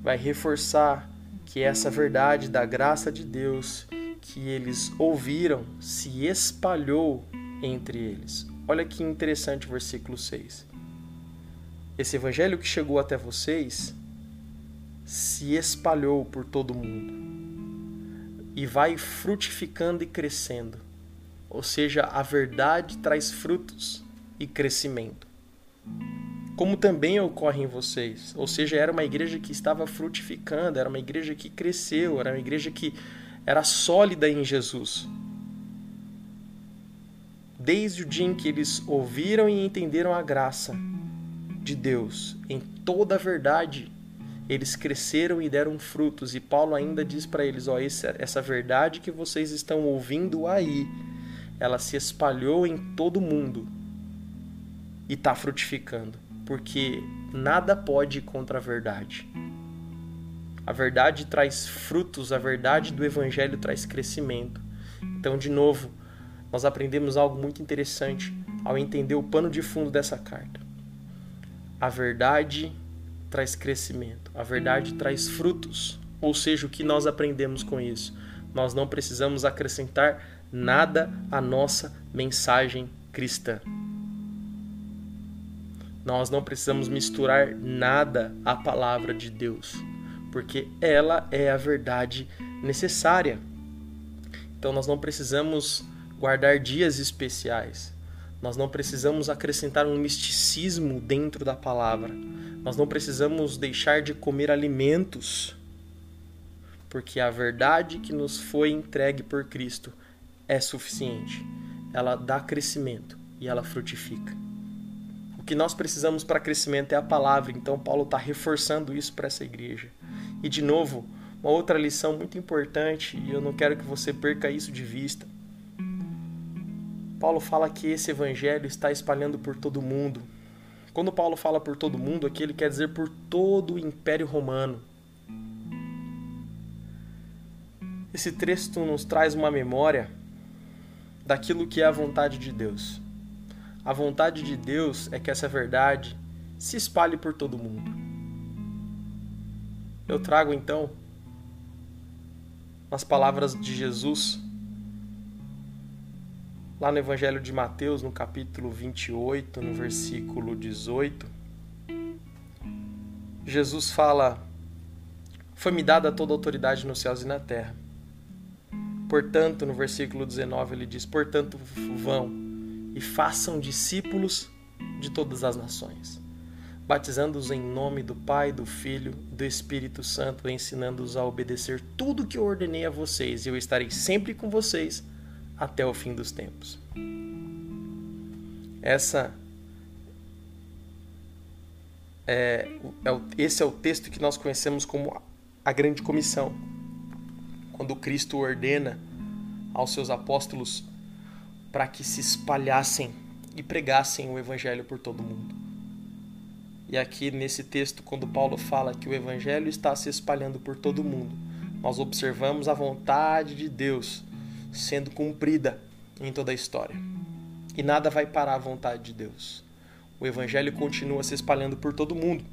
vai reforçar que essa verdade da graça de Deus que eles ouviram se espalhou entre eles. Olha que interessante o versículo 6. Esse evangelho que chegou até vocês se espalhou por todo mundo e vai frutificando e crescendo. Ou seja, a verdade traz frutos e crescimento. Como também ocorre em vocês. Ou seja, era uma igreja que estava frutificando, era uma igreja que cresceu, era uma igreja que era sólida em Jesus. Desde o dia em que eles ouviram e entenderam a graça de Deus em toda a verdade eles cresceram e deram frutos. E Paulo ainda diz para eles: ó, essa verdade que vocês estão ouvindo aí, ela se espalhou em todo o mundo e está frutificando, porque nada pode ir contra a verdade. A verdade traz frutos, a verdade do evangelho traz crescimento. Então, de novo, nós aprendemos algo muito interessante ao entender o pano de fundo dessa carta. A verdade traz crescimento, a verdade traz frutos, Ou seja, o que nós aprendemos com isso? Nós não precisamos acrescentar nada à nossa mensagem cristã. Nós não precisamos misturar nada à palavra de Deus, porque ela é a verdade necessária. Então nós não precisamos guardar dias especiais. Nós não precisamos acrescentar um misticismo dentro da palavra. Nós não precisamos deixar de comer alimentos, porque a verdade que nos foi entregue por Cristo é suficiente. Ela dá crescimento e ela frutifica. Que nós precisamos para crescimento é a palavra, então Paulo está reforçando isso para essa igreja. E de novo, uma outra lição muito importante, e eu não quero que você perca isso de vista. Paulo fala que esse evangelho está espalhando por todo mundo. Quando Paulo fala por todo mundo, aqui ele quer dizer por todo o Império Romano. Esse texto nos traz uma memória daquilo que é a vontade de Deus. A vontade de Deus é que essa verdade se espalhe por todo mundo. Eu trago então nas palavras de Jesus lá no Evangelho de Mateus, no capítulo 28, no versículo 18, Jesus fala: Foi-me dada toda a autoridade nos céus e na terra. Portanto, no versículo 19, ele diz: Portanto, vão e façam discípulos de todas as nações, batizando-os em nome do Pai, do Filho do Espírito Santo, ensinando-os a obedecer tudo que eu ordenei a vocês, e eu estarei sempre com vocês até o fim dos tempos. Essa é, é, esse é o texto que nós conhecemos como a Grande Comissão, quando Cristo ordena aos seus apóstolos para que se espalhassem e pregassem o Evangelho por todo mundo. E aqui nesse texto, quando Paulo fala que o Evangelho está se espalhando por todo mundo, nós observamos a vontade de Deus sendo cumprida em toda a história. E nada vai parar a vontade de Deus. O evangelho continua se espalhando por todo mundo.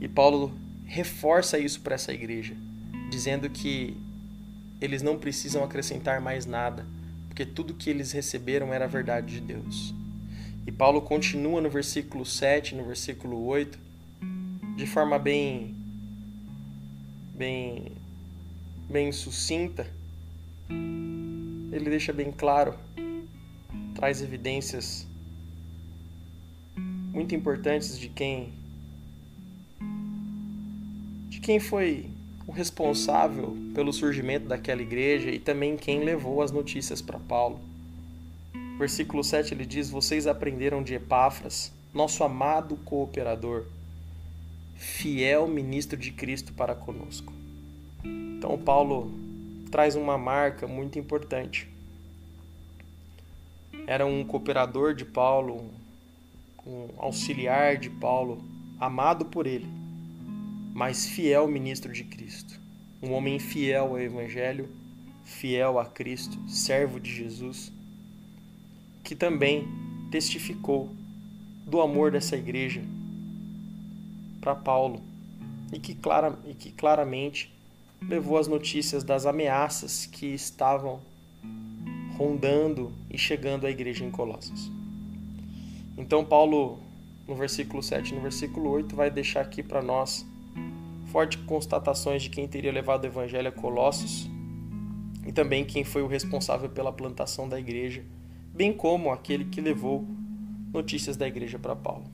E Paulo reforça isso para essa igreja, dizendo que eles não precisam acrescentar mais nada, porque tudo que eles receberam era a verdade de Deus. E Paulo continua no versículo 7, no versículo 8, de forma bem bem bem sucinta, ele deixa bem claro, traz evidências muito importantes de quem de quem foi o responsável pelo surgimento daquela igreja e também quem levou as notícias para Paulo. Versículo 7 ele diz: Vocês aprenderam de Epáfras, nosso amado cooperador, fiel ministro de Cristo para conosco. Então, Paulo traz uma marca muito importante. Era um cooperador de Paulo, um auxiliar de Paulo, amado por ele, mas fiel ministro de Cristo. Um homem fiel ao Evangelho, fiel a Cristo, servo de Jesus, que também testificou do amor dessa igreja para Paulo e que, clara, e que claramente levou as notícias das ameaças que estavam rondando e chegando à igreja em Colossos. Então, Paulo, no versículo 7 e no versículo 8, vai deixar aqui para nós fortes constatações de quem teria levado o evangelho a Colossos e também quem foi o responsável pela plantação da igreja, bem como aquele que levou notícias da igreja para Paulo.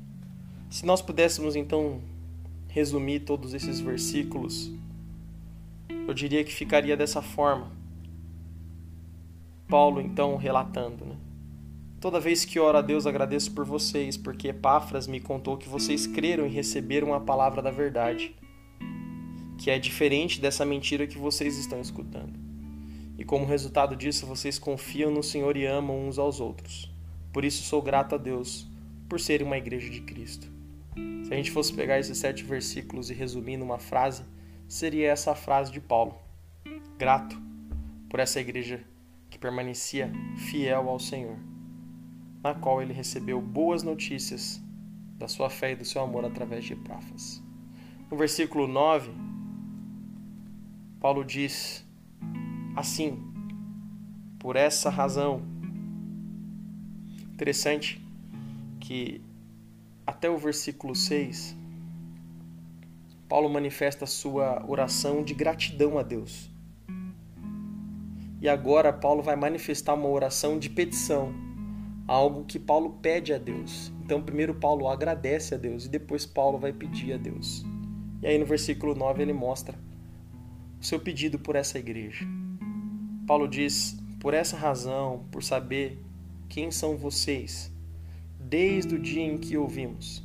Se nós pudéssemos então resumir todos esses versículos eu diria que ficaria dessa forma. Paulo então relatando, né? Toda vez que oro a Deus, agradeço por vocês, porque Epáfras me contou que vocês creram e receberam a palavra da verdade, que é diferente dessa mentira que vocês estão escutando. E como resultado disso, vocês confiam no Senhor e amam uns aos outros. Por isso sou grato a Deus por serem uma igreja de Cristo. Se a gente fosse pegar esses sete versículos e resumir numa frase, seria essa frase de Paulo: grato por essa igreja que permanecia fiel ao Senhor, na qual ele recebeu boas notícias da sua fé e do seu amor através de Epáfras. No versículo 9, Paulo diz assim: por essa razão. Interessante que até o versículo 6, Paulo manifesta sua oração de gratidão a Deus. E agora Paulo vai manifestar uma oração de petição, algo que Paulo pede a Deus. Então, primeiro Paulo agradece a Deus e depois Paulo vai pedir a Deus. E aí no versículo 9 ele mostra seu pedido por essa igreja. Paulo diz: Por essa razão, por saber quem são vocês, desde o dia em que ouvimos,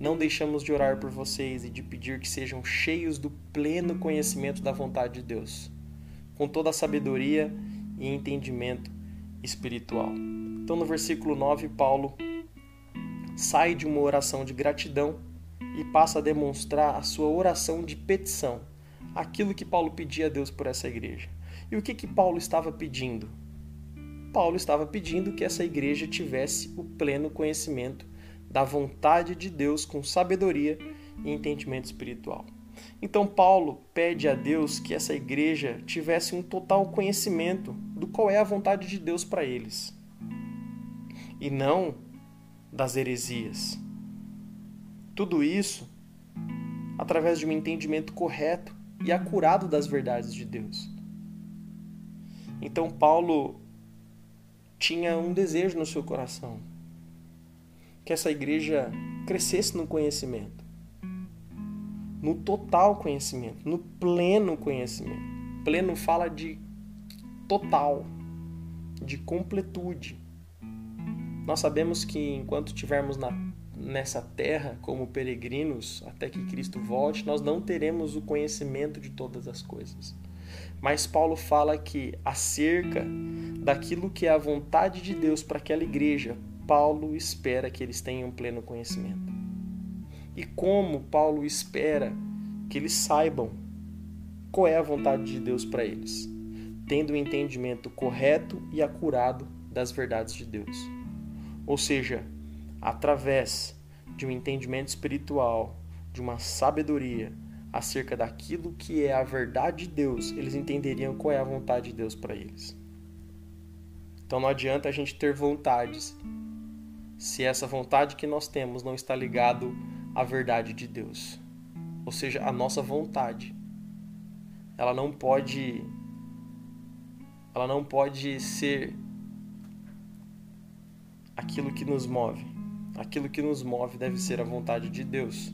não deixamos de orar por vocês e de pedir que sejam cheios do pleno conhecimento da vontade de Deus, com toda a sabedoria e entendimento espiritual. Então, no versículo 9, Paulo sai de uma oração de gratidão e passa a demonstrar a sua oração de petição, aquilo que Paulo pedia a Deus por essa igreja. E o que que Paulo estava pedindo? Paulo estava pedindo que essa igreja tivesse o pleno conhecimento da vontade de Deus com sabedoria e entendimento espiritual. Então Paulo pede a Deus que essa igreja tivesse um total conhecimento do qual é a vontade de Deus para eles. E não das heresias. Tudo isso através de um entendimento correto e acurado das verdades de Deus. Então Paulo tinha um desejo no seu coração que essa igreja crescesse no conhecimento, no total conhecimento, no pleno conhecimento. Pleno fala de total, de completude. Nós sabemos que enquanto estivermos na, nessa terra como peregrinos até que Cristo volte, nós não teremos o conhecimento de todas as coisas. Mas Paulo fala que acerca daquilo que é a vontade de Deus para aquela igreja, Paulo espera que eles tenham pleno conhecimento. E como Paulo espera que eles saibam qual é a vontade de Deus para eles, tendo o um entendimento correto e acurado das verdades de Deus. Ou seja, através de um entendimento espiritual, de uma sabedoria, acerca daquilo que é a verdade de Deus, eles entenderiam qual é a vontade de Deus para eles. Então não adianta a gente ter vontades se essa vontade que nós temos não está ligado à verdade de Deus. Ou seja, a nossa vontade. Ela não pode ela não pode ser aquilo que nos move. Aquilo que nos move deve ser a vontade de Deus.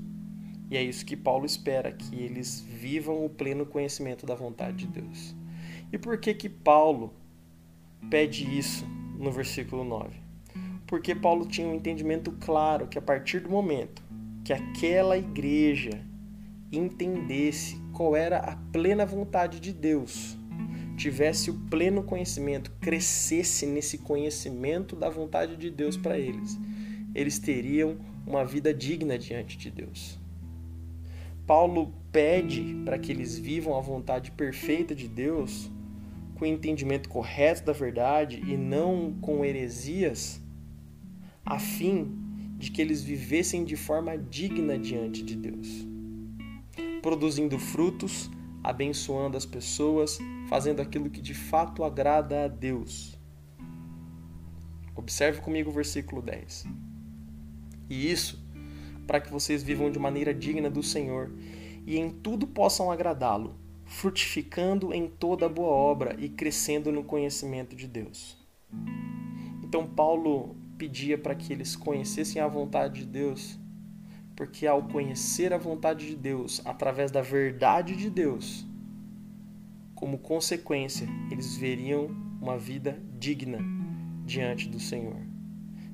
E é isso que Paulo espera, que eles vivam o pleno conhecimento da vontade de Deus. E por que que Paulo pede isso no versículo 9? Porque Paulo tinha um entendimento claro que a partir do momento que aquela igreja entendesse qual era a plena vontade de Deus, tivesse o pleno conhecimento, crescesse nesse conhecimento da vontade de Deus para eles, eles teriam uma vida digna diante de Deus. Paulo pede para que eles vivam a vontade perfeita de Deus com o entendimento correto da verdade e não com heresias, a fim de que eles vivessem de forma digna diante de Deus, produzindo frutos, abençoando as pessoas, fazendo aquilo que de fato agrada a Deus. Observe comigo o versículo 10. E isso para que vocês vivam de maneira digna do Senhor e em tudo possam agradá-lo, frutificando em toda boa obra e crescendo no conhecimento de Deus. Então, Paulo pedia para que eles conhecessem a vontade de Deus, porque ao conhecer a vontade de Deus através da verdade de Deus, como consequência, eles veriam uma vida digna diante do Senhor.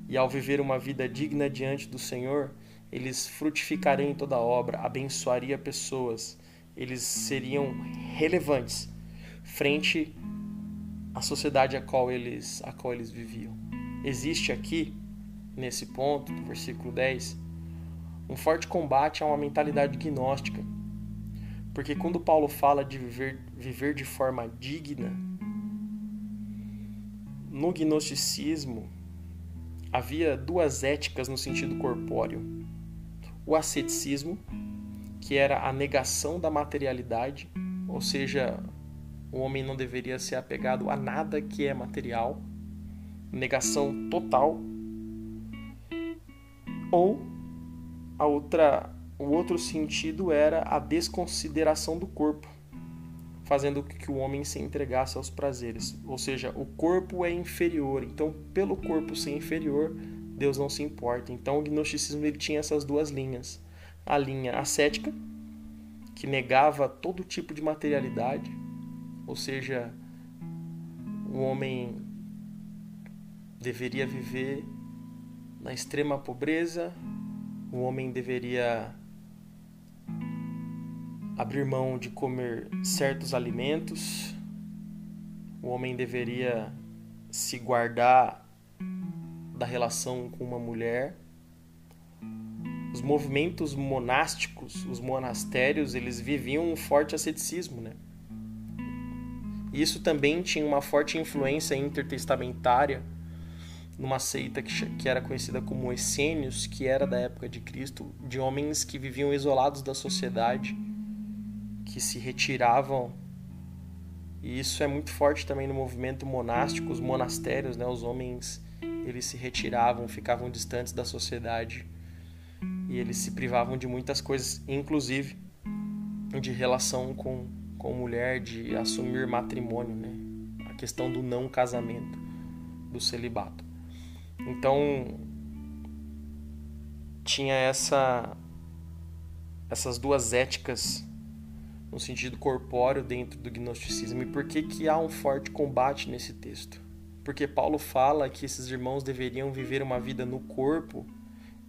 E ao viver uma vida digna diante do Senhor, eles frutificariam em toda obra, abençoaria pessoas, eles seriam relevantes frente à sociedade a qual eles, a qual eles viviam. Existe aqui, nesse ponto, do versículo 10, um forte combate a uma mentalidade gnóstica. Porque quando Paulo fala de viver, viver de forma digna, no gnosticismo havia duas éticas no sentido corpóreo. O asceticismo, que era a negação da materialidade, ou seja, o homem não deveria ser apegado a nada que é material, negação total, ou a outra, o outro sentido era a desconsideração do corpo, fazendo que o homem se entregasse aos prazeres, ou seja, o corpo é inferior, então pelo corpo ser inferior, Deus não se importa. Então o gnosticismo ele tinha essas duas linhas, a linha ascética, que negava todo tipo de materialidade, ou seja, o homem deveria viver na extrema pobreza, o homem deveria abrir mão de comer certos alimentos, o homem deveria se guardar da relação com uma mulher. Os movimentos monásticos, os monastérios, eles viviam um forte asceticismo, né? Isso também tinha uma forte influência intertestamentária numa seita que, era conhecida como Essênios, que era da época de Cristo, de homens que viviam isolados da sociedade, que se retiravam. E isso é muito forte também no movimento monástico, os monastérios, né? Os homens eles se retiravam, ficavam distantes da sociedade e eles se privavam de muitas coisas, inclusive de relação com com mulher de assumir matrimônio, né? A questão do não casamento, do celibato. Então tinha essa essas duas éticas no sentido corpóreo dentro do gnosticismo. E por que que há um forte combate nesse texto? Porque Paulo fala que esses irmãos deveriam viver uma vida no corpo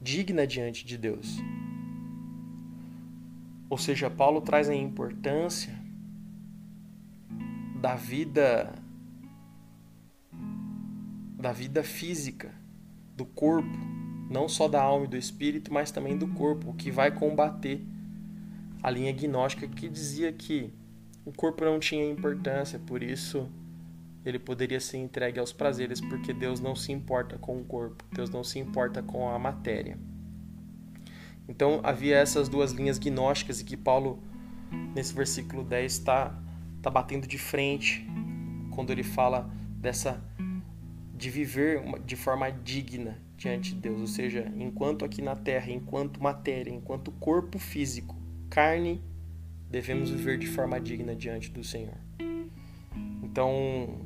digna diante de Deus. Ou seja, Paulo traz a importância da vida da vida física, do corpo, não só da alma e do espírito, mas também do corpo, que vai combater a linha gnóstica que dizia que o corpo não tinha importância, por isso ele poderia ser entregue aos prazeres, porque Deus não se importa com o corpo, Deus não se importa com a matéria. Então havia essas duas linhas gnósticas e que Paulo, nesse versículo 10, está tá batendo de frente quando ele fala dessa de viver de forma digna diante de Deus, ou seja, enquanto aqui na terra, enquanto matéria, enquanto corpo físico, carne, devemos viver de forma digna diante do Senhor. Então,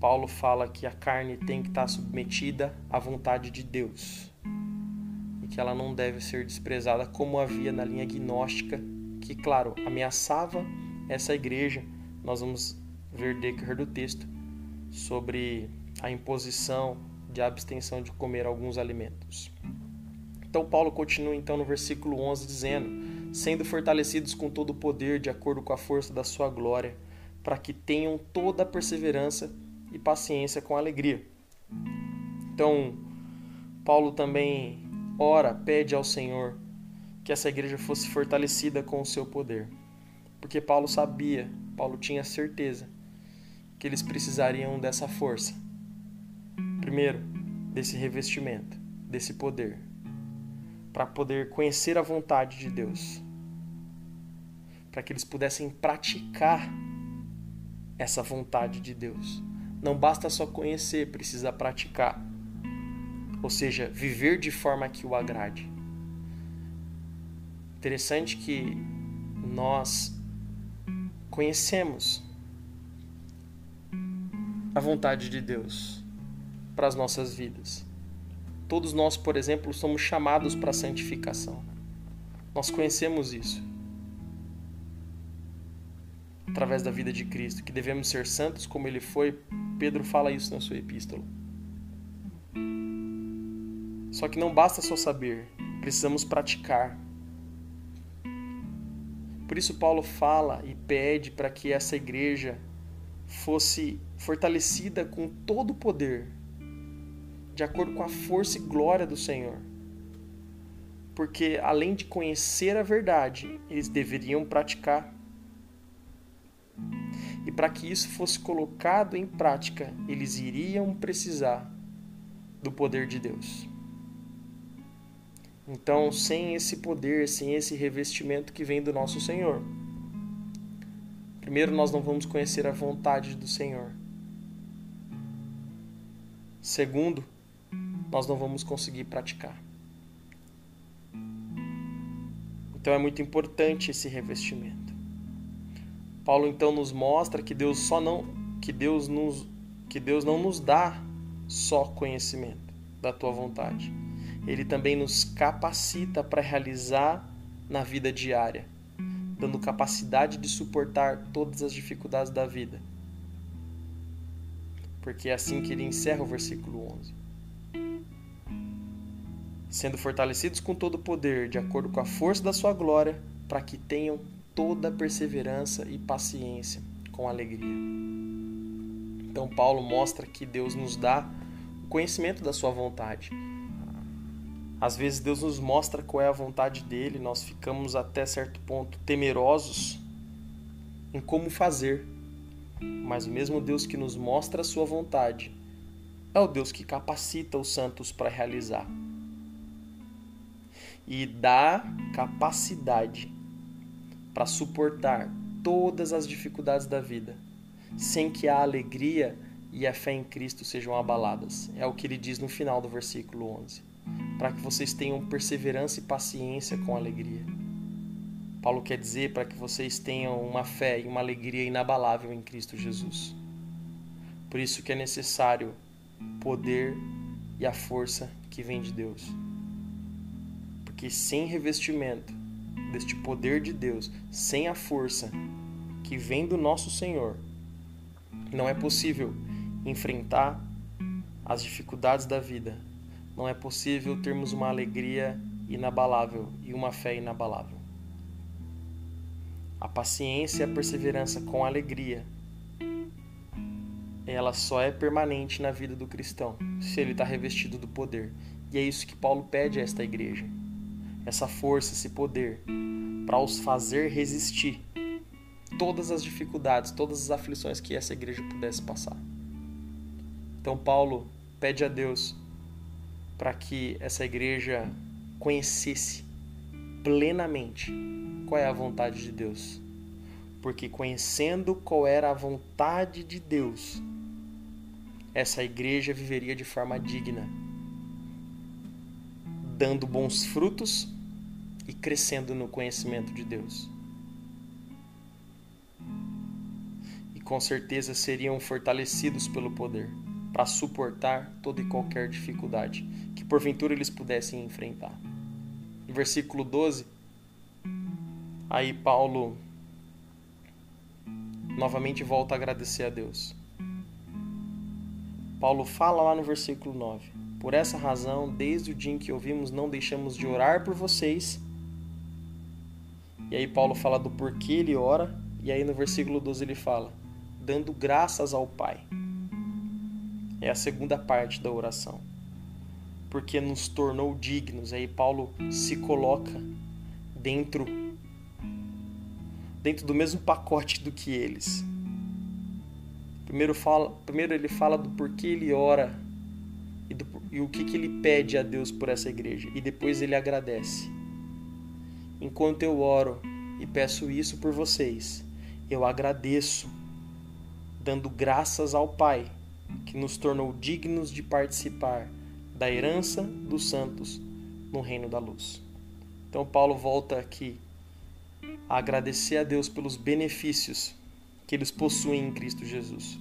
Paulo fala que a carne tem que estar submetida à vontade de Deus e que ela não deve ser desprezada como havia na linha gnóstica, que, claro, ameaçava essa igreja nós vamos ver decorrer do texto sobre a imposição de abstenção de comer alguns alimentos. Então Paulo continua então no versículo 11 dizendo: sendo fortalecidos com todo o poder de acordo com a força da sua glória, para que tenham toda a perseverança e paciência com alegria. Então, Paulo também ora, pede ao Senhor que essa igreja fosse fortalecida com o seu poder. Porque Paulo sabia Paulo tinha certeza que eles precisariam dessa força. Primeiro, desse revestimento, desse poder, para poder conhecer a vontade de Deus, para que eles pudessem praticar essa vontade de Deus. Não basta só conhecer, precisa praticar. Ou seja, viver de forma que o agrade. Interessante que nós conhecemos a vontade de Deus para as nossas vidas. Todos nós, por exemplo, somos chamados para a santificação. Nós conhecemos isso através da vida de Cristo, que devemos ser santos como ele foi. Pedro fala isso na sua epístola. Só que não basta só saber, precisamos praticar. Por isso, Paulo fala e pede para que essa igreja fosse fortalecida com todo o poder, de acordo com a força e glória do Senhor. Porque além de conhecer a verdade, eles deveriam praticar. E para que isso fosse colocado em prática, eles iriam precisar do poder de Deus. Então, sem esse poder, sem esse revestimento que vem do nosso Senhor, Primeiro, nós não vamos conhecer a vontade do Senhor. Segundo, nós não vamos conseguir praticar. Então é muito importante esse revestimento. Paulo então nos mostra que Deus só não que Deus nos que Deus não nos dá só conhecimento da tua vontade. Ele também nos capacita para realizar na vida diária, dando capacidade de suportar todas as dificuldades da vida. Porque é assim que ele encerra o versículo 11. Sendo fortalecidos com todo o poder, de acordo com a força da sua glória, para que tenham toda perseverança e paciência com alegria. Então, Paulo mostra que Deus nos dá o conhecimento da Sua vontade. Às vezes, Deus nos mostra qual é a vontade dele, nós ficamos até certo ponto temerosos em como fazer. Mas o mesmo Deus que nos mostra a Sua vontade é o Deus que capacita os santos para realizar e dá capacidade para suportar todas as dificuldades da vida sem que a alegria e a fé em Cristo sejam abaladas. É o que ele diz no final do versículo 11. Para que vocês tenham perseverança e paciência com alegria. Paulo quer dizer para que vocês tenham uma fé e uma alegria inabalável em Cristo Jesus. Por isso que é necessário poder e a força que vem de Deus. Porque sem revestimento deste poder de Deus, sem a força que vem do nosso Senhor, não é possível enfrentar as dificuldades da vida. Não é possível termos uma alegria inabalável e uma fé inabalável. A paciência e a perseverança com alegria, ela só é permanente na vida do cristão se ele está revestido do poder. E é isso que Paulo pede a esta igreja: essa força, esse poder, para os fazer resistir todas as dificuldades, todas as aflições que essa igreja pudesse passar. Então, Paulo pede a Deus para que essa igreja conhecesse plenamente qual é a vontade de Deus. Porque conhecendo qual era a vontade de Deus, essa igreja viveria de forma digna, dando bons frutos e crescendo no conhecimento de Deus. com certeza seriam fortalecidos pelo poder para suportar toda e qualquer dificuldade que porventura eles pudessem enfrentar. No versículo 12, aí Paulo novamente volta a agradecer a Deus. Paulo fala lá no versículo 9: Por essa razão, desde o dia em que ouvimos, não deixamos de orar por vocês. E aí Paulo fala do porquê ele ora, e aí no versículo 12 ele fala: dando graças ao Pai. É a segunda parte da oração. Porque nos tornou dignos. Aí Paulo se coloca dentro dentro do mesmo pacote do que eles. Primeiro, fala, primeiro ele fala do porquê ele ora e, do, e o que, que ele pede a Deus por essa igreja. E depois ele agradece. Enquanto eu oro e peço isso por vocês, eu agradeço dando graças ao Pai, que nos tornou dignos de participar da herança dos santos no reino da luz. Então, Paulo volta aqui a agradecer a Deus pelos benefícios que eles possuem em Cristo Jesus.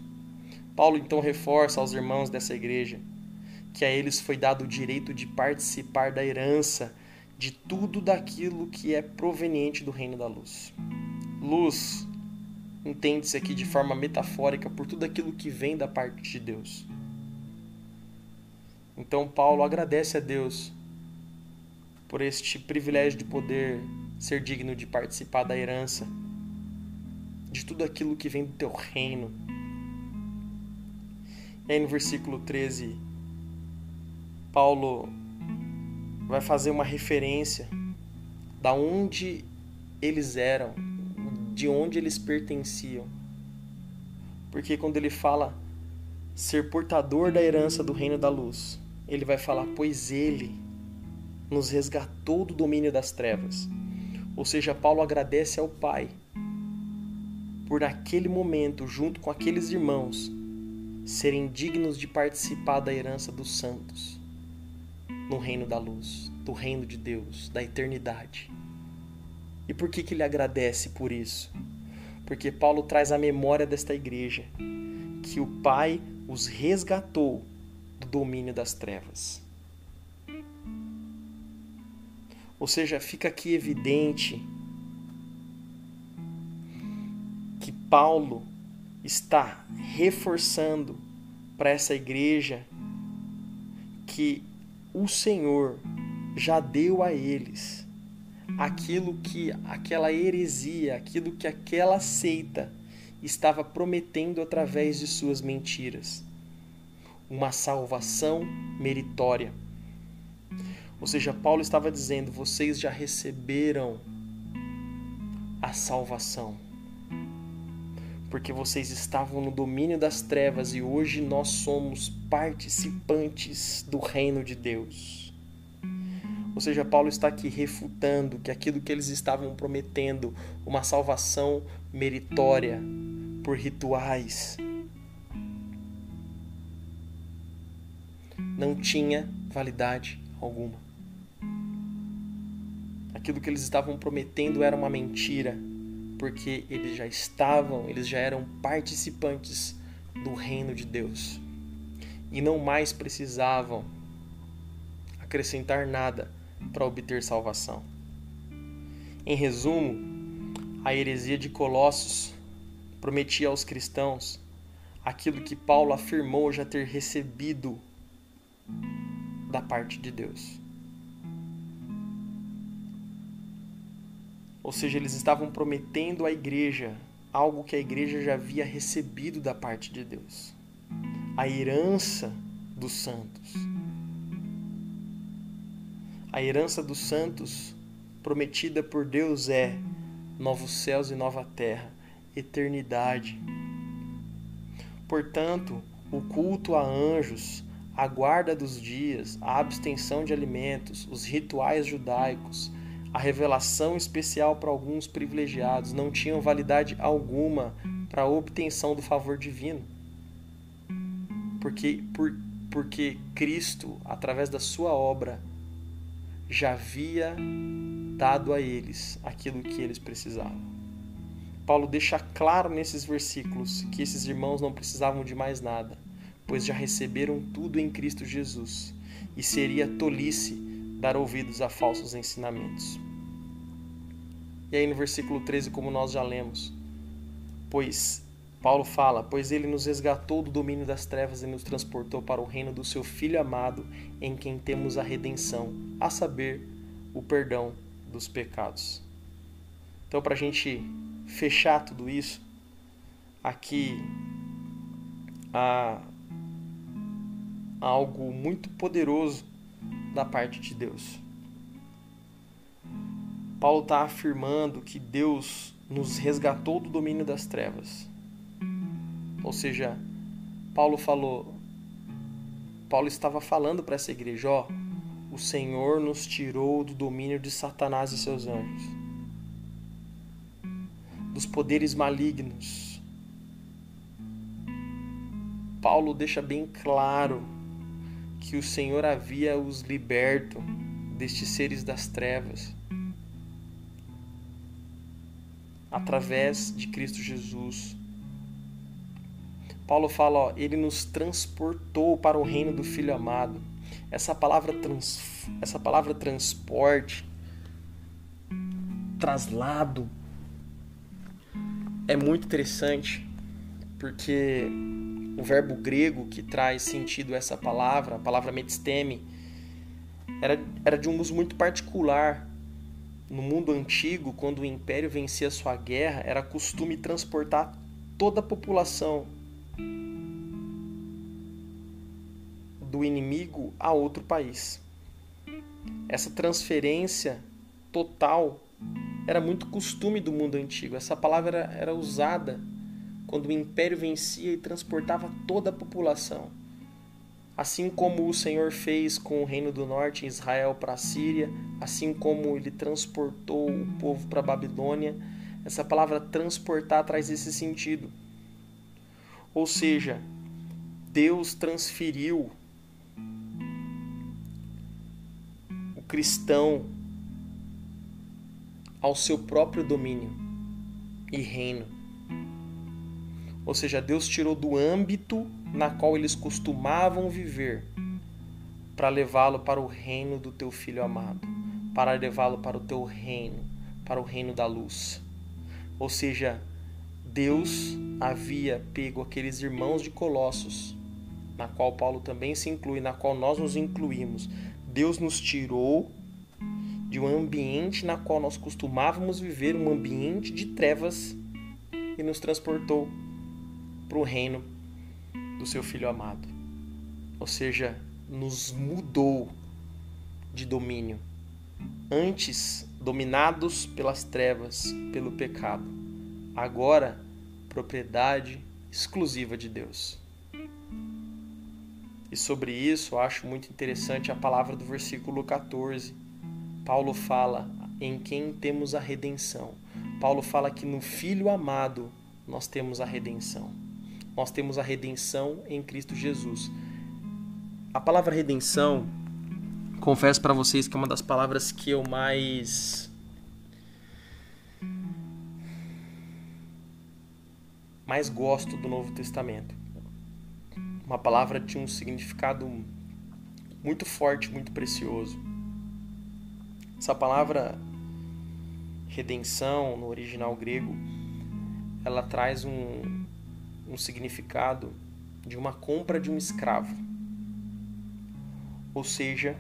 Paulo então reforça aos irmãos dessa igreja que a eles foi dado o direito de participar da herança de tudo daquilo que é proveniente do reino da luz. Luz entende-se aqui de forma metafórica por tudo aquilo que vem da parte de Deus. Então Paulo agradece a Deus por este privilégio de poder ser digno de participar da herança de tudo aquilo que vem do teu reino. E aí no versículo 13, Paulo vai fazer uma referência da onde eles eram, de onde eles pertenciam. Porque quando ele fala ser portador da herança do reino da luz, ele vai falar: Pois ele nos resgatou do domínio das trevas. Ou seja, Paulo agradece ao Pai por aquele momento, junto com aqueles irmãos, serem dignos de participar da herança dos santos no reino da luz, do reino de Deus, da eternidade. E por que, que ele agradece por isso? Porque Paulo traz a memória desta igreja que o Pai os resgatou do domínio das trevas. Ou seja, fica aqui evidente Paulo está reforçando para essa igreja que o Senhor já deu a eles aquilo que aquela heresia, aquilo que aquela seita estava prometendo através de suas mentiras. Uma salvação meritória. Ou seja, Paulo estava dizendo: vocês já receberam a salvação. Porque vocês estavam no domínio das trevas e hoje nós somos participantes do reino de Deus. Ou seja, Paulo está aqui refutando que aquilo que eles estavam prometendo, uma salvação meritória por rituais, não tinha validade alguma. Aquilo que eles estavam prometendo era uma mentira, porque eles já estavam, eles já eram participantes do reino de Deus e não mais precisavam acrescentar nada para obter salvação. Em resumo, a heresia de Colossos prometia aos cristãos aquilo que Paulo afirmou já ter recebido da parte de Deus. Ou seja, eles estavam prometendo à igreja algo que a igreja já havia recebido da parte de Deus a herança dos santos. A herança dos santos prometida por Deus é novos céus e nova terra, eternidade. Portanto, o culto a anjos, a guarda dos dias, a abstenção de alimentos, os rituais judaicos, a revelação especial para alguns privilegiados. Não tinham validade alguma para a obtenção do favor divino. Porque, por, porque Cristo, através da sua obra, já havia dado a eles aquilo que eles precisavam. Paulo deixa claro nesses versículos que esses irmãos não precisavam de mais nada, pois já receberam tudo em Cristo Jesus, e seria tolice dar ouvidos a falsos ensinamentos. E aí no versículo 13, como nós já lemos, pois Paulo fala: Pois ele nos resgatou do domínio das trevas e nos transportou para o reino do seu Filho amado, em quem temos a redenção, a saber, o perdão dos pecados. Então, para a gente fechar tudo isso, aqui há algo muito poderoso da parte de Deus. Paulo está afirmando que Deus nos resgatou do domínio das trevas ou seja, Paulo falou, Paulo estava falando para essa igreja, ó, o Senhor nos tirou do domínio de Satanás e seus anjos, dos poderes malignos. Paulo deixa bem claro que o Senhor havia os liberto destes seres das trevas através de Cristo Jesus. Paulo fala, ó, ele nos transportou para o reino do Filho amado. Essa palavra, trans, essa palavra transporte, traslado, é muito interessante, porque o verbo grego que traz sentido essa palavra, a palavra metisteme, era, era de um uso muito particular. No mundo antigo, quando o império vencia sua guerra, era costume transportar toda a população do inimigo a outro país. Essa transferência total era muito costume do mundo antigo. Essa palavra era, era usada quando o império vencia e transportava toda a população. Assim como o Senhor fez com o reino do norte Israel para a Síria, assim como ele transportou o povo para a Babilônia, Essa palavra transportar traz esse sentido. Ou seja, Deus transferiu o cristão ao seu próprio domínio e reino. Ou seja, Deus tirou do âmbito na qual eles costumavam viver para levá-lo para o reino do teu filho amado, para levá-lo para o teu reino, para o reino da luz. Ou seja, Deus havia pego aqueles irmãos de Colossos, na qual Paulo também se inclui, na qual nós nos incluímos. Deus nos tirou de um ambiente na qual nós costumávamos viver, um ambiente de trevas, e nos transportou para o reino do seu Filho amado. Ou seja, nos mudou de domínio. Antes, dominados pelas trevas, pelo pecado. Agora, propriedade exclusiva de Deus. E sobre isso, acho muito interessante a palavra do versículo 14. Paulo fala em quem temos a redenção. Paulo fala que no Filho amado nós temos a redenção nós temos a redenção em Cristo Jesus. A palavra redenção, confesso para vocês que é uma das palavras que eu mais mais gosto do Novo Testamento. Uma palavra de um significado muito forte, muito precioso. Essa palavra redenção no original grego, ela traz um um significado de uma compra de um escravo. Ou seja,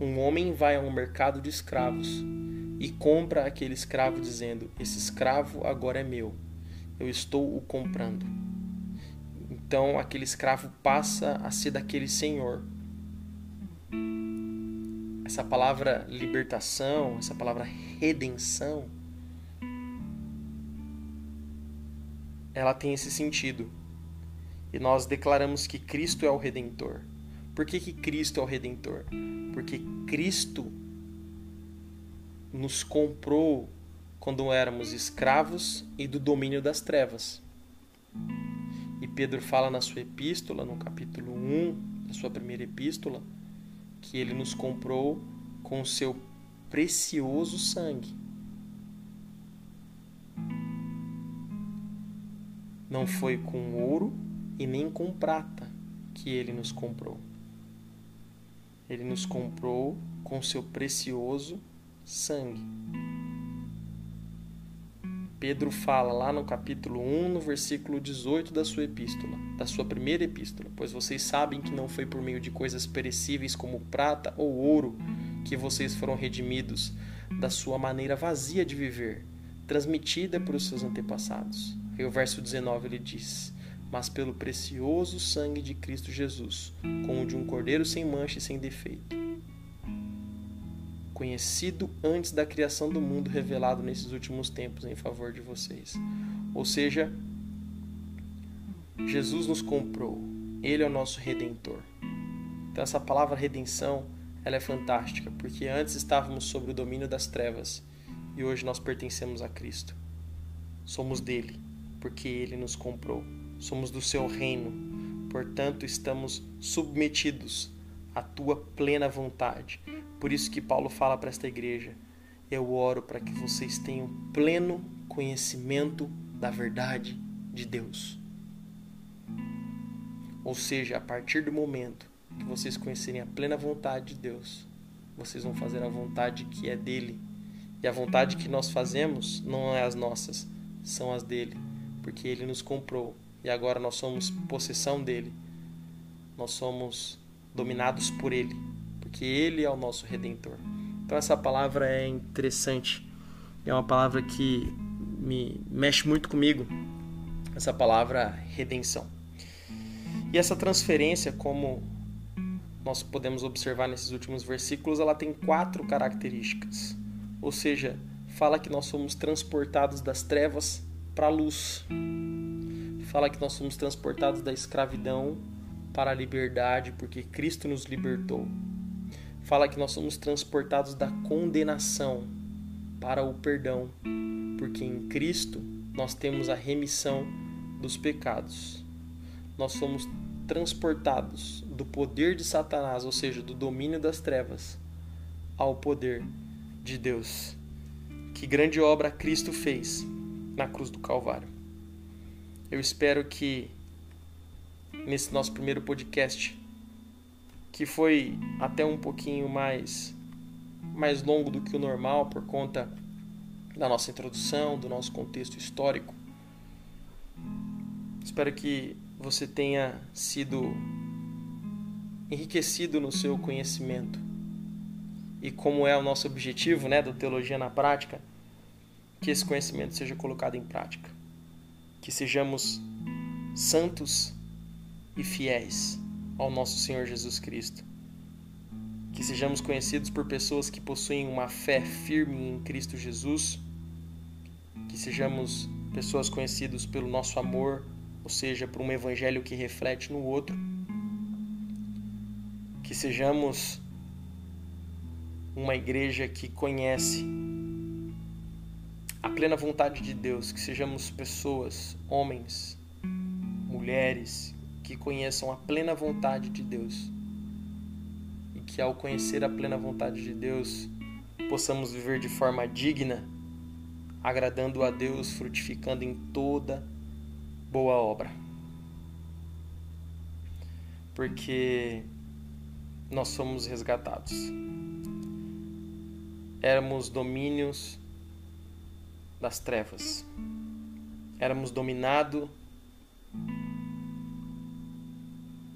um homem vai a um mercado de escravos e compra aquele escravo dizendo: Esse escravo agora é meu, eu estou o comprando. Então aquele escravo passa a ser daquele senhor. Essa palavra libertação, essa palavra redenção, ela tem esse sentido. E nós declaramos que Cristo é o Redentor. Por que, que Cristo é o Redentor? Porque Cristo nos comprou quando éramos escravos e do domínio das trevas. E Pedro fala na sua epístola, no capítulo 1 da sua primeira epístola, que ele nos comprou com o seu precioso sangue. Não foi com ouro e nem com prata que ele nos comprou. Ele nos comprou com seu precioso sangue. Pedro fala lá no capítulo 1, no versículo 18 da sua epístola, da sua primeira epístola, pois vocês sabem que não foi por meio de coisas perecíveis como prata ou ouro que vocês foram redimidos da sua maneira vazia de viver, transmitida por seus antepassados e o verso 19 ele diz: Mas pelo precioso sangue de Cristo Jesus, como de um cordeiro sem mancha e sem defeito, conhecido antes da criação do mundo, revelado nesses últimos tempos em favor de vocês. Ou seja, Jesus nos comprou, Ele é o nosso redentor. Então essa palavra redenção, ela é fantástica, porque antes estávamos sob o domínio das trevas e hoje nós pertencemos a Cristo. Somos dele porque ele nos comprou. Somos do seu reino, portanto, estamos submetidos à tua plena vontade. Por isso que Paulo fala para esta igreja: eu oro para que vocês tenham pleno conhecimento da verdade de Deus. Ou seja, a partir do momento que vocês conhecerem a plena vontade de Deus, vocês vão fazer a vontade que é dele. E a vontade que nós fazemos não é as nossas, são as dele porque ele nos comprou e agora nós somos possessão dele. Nós somos dominados por ele, porque ele é o nosso redentor. Então essa palavra é interessante. É uma palavra que me mexe muito comigo. Essa palavra redenção. E essa transferência, como nós podemos observar nesses últimos versículos, ela tem quatro características. Ou seja, fala que nós somos transportados das trevas para a luz. Fala que nós somos transportados da escravidão para a liberdade, porque Cristo nos libertou. Fala que nós somos transportados da condenação para o perdão, porque em Cristo nós temos a remissão dos pecados. Nós somos transportados do poder de Satanás, ou seja, do domínio das trevas, ao poder de Deus. Que grande obra Cristo fez na cruz do Calvário. Eu espero que nesse nosso primeiro podcast, que foi até um pouquinho mais mais longo do que o normal por conta da nossa introdução, do nosso contexto histórico. Espero que você tenha sido enriquecido no seu conhecimento. E como é o nosso objetivo, né, do Teologia na Prática, que esse conhecimento seja colocado em prática. Que sejamos santos e fiéis ao nosso Senhor Jesus Cristo. Que sejamos conhecidos por pessoas que possuem uma fé firme em Cristo Jesus. Que sejamos pessoas conhecidas pelo nosso amor, ou seja, por um evangelho que reflete no outro. Que sejamos uma igreja que conhece a plena vontade de Deus, que sejamos pessoas, homens, mulheres, que conheçam a plena vontade de Deus e que ao conhecer a plena vontade de Deus possamos viver de forma digna, agradando a Deus, frutificando em toda boa obra. Porque nós somos resgatados. Éramos domínios das trevas. Éramos dominados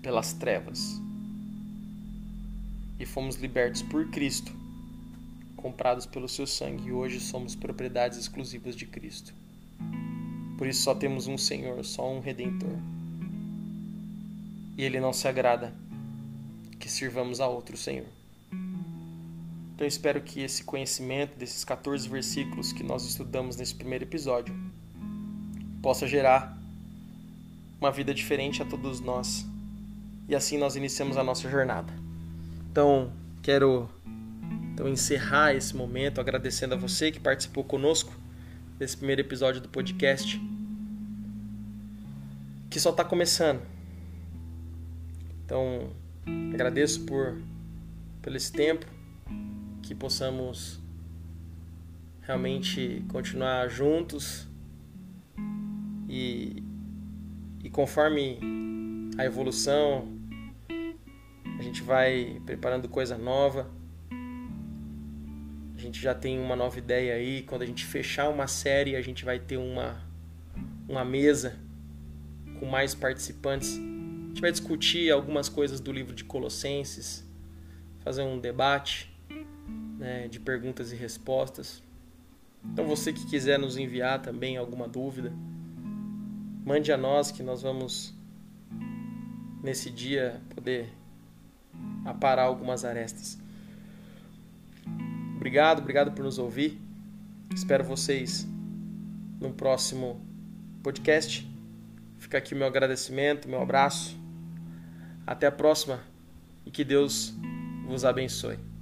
pelas trevas e fomos libertos por Cristo, comprados pelo seu sangue, e hoje somos propriedades exclusivas de Cristo. Por isso só temos um Senhor, só um Redentor. E Ele não se agrada que sirvamos a outro Senhor. Então espero que esse conhecimento desses 14 versículos que nós estudamos nesse primeiro episódio possa gerar uma vida diferente a todos nós. E assim nós iniciamos a nossa jornada. Então, quero então encerrar esse momento agradecendo a você que participou conosco desse primeiro episódio do podcast, que só está começando. Então, agradeço por pelo esse tempo que possamos realmente continuar juntos e, e conforme a evolução a gente vai preparando coisa nova. A gente já tem uma nova ideia aí. Quando a gente fechar uma série a gente vai ter uma uma mesa com mais participantes. A gente vai discutir algumas coisas do livro de Colossenses fazer um debate né, de perguntas e respostas. Então você que quiser nos enviar também alguma dúvida, mande a nós que nós vamos nesse dia poder aparar algumas arestas. Obrigado, obrigado por nos ouvir. Espero vocês no próximo podcast. Fica aqui o meu agradecimento, meu abraço. Até a próxima e que Deus vos abençoe.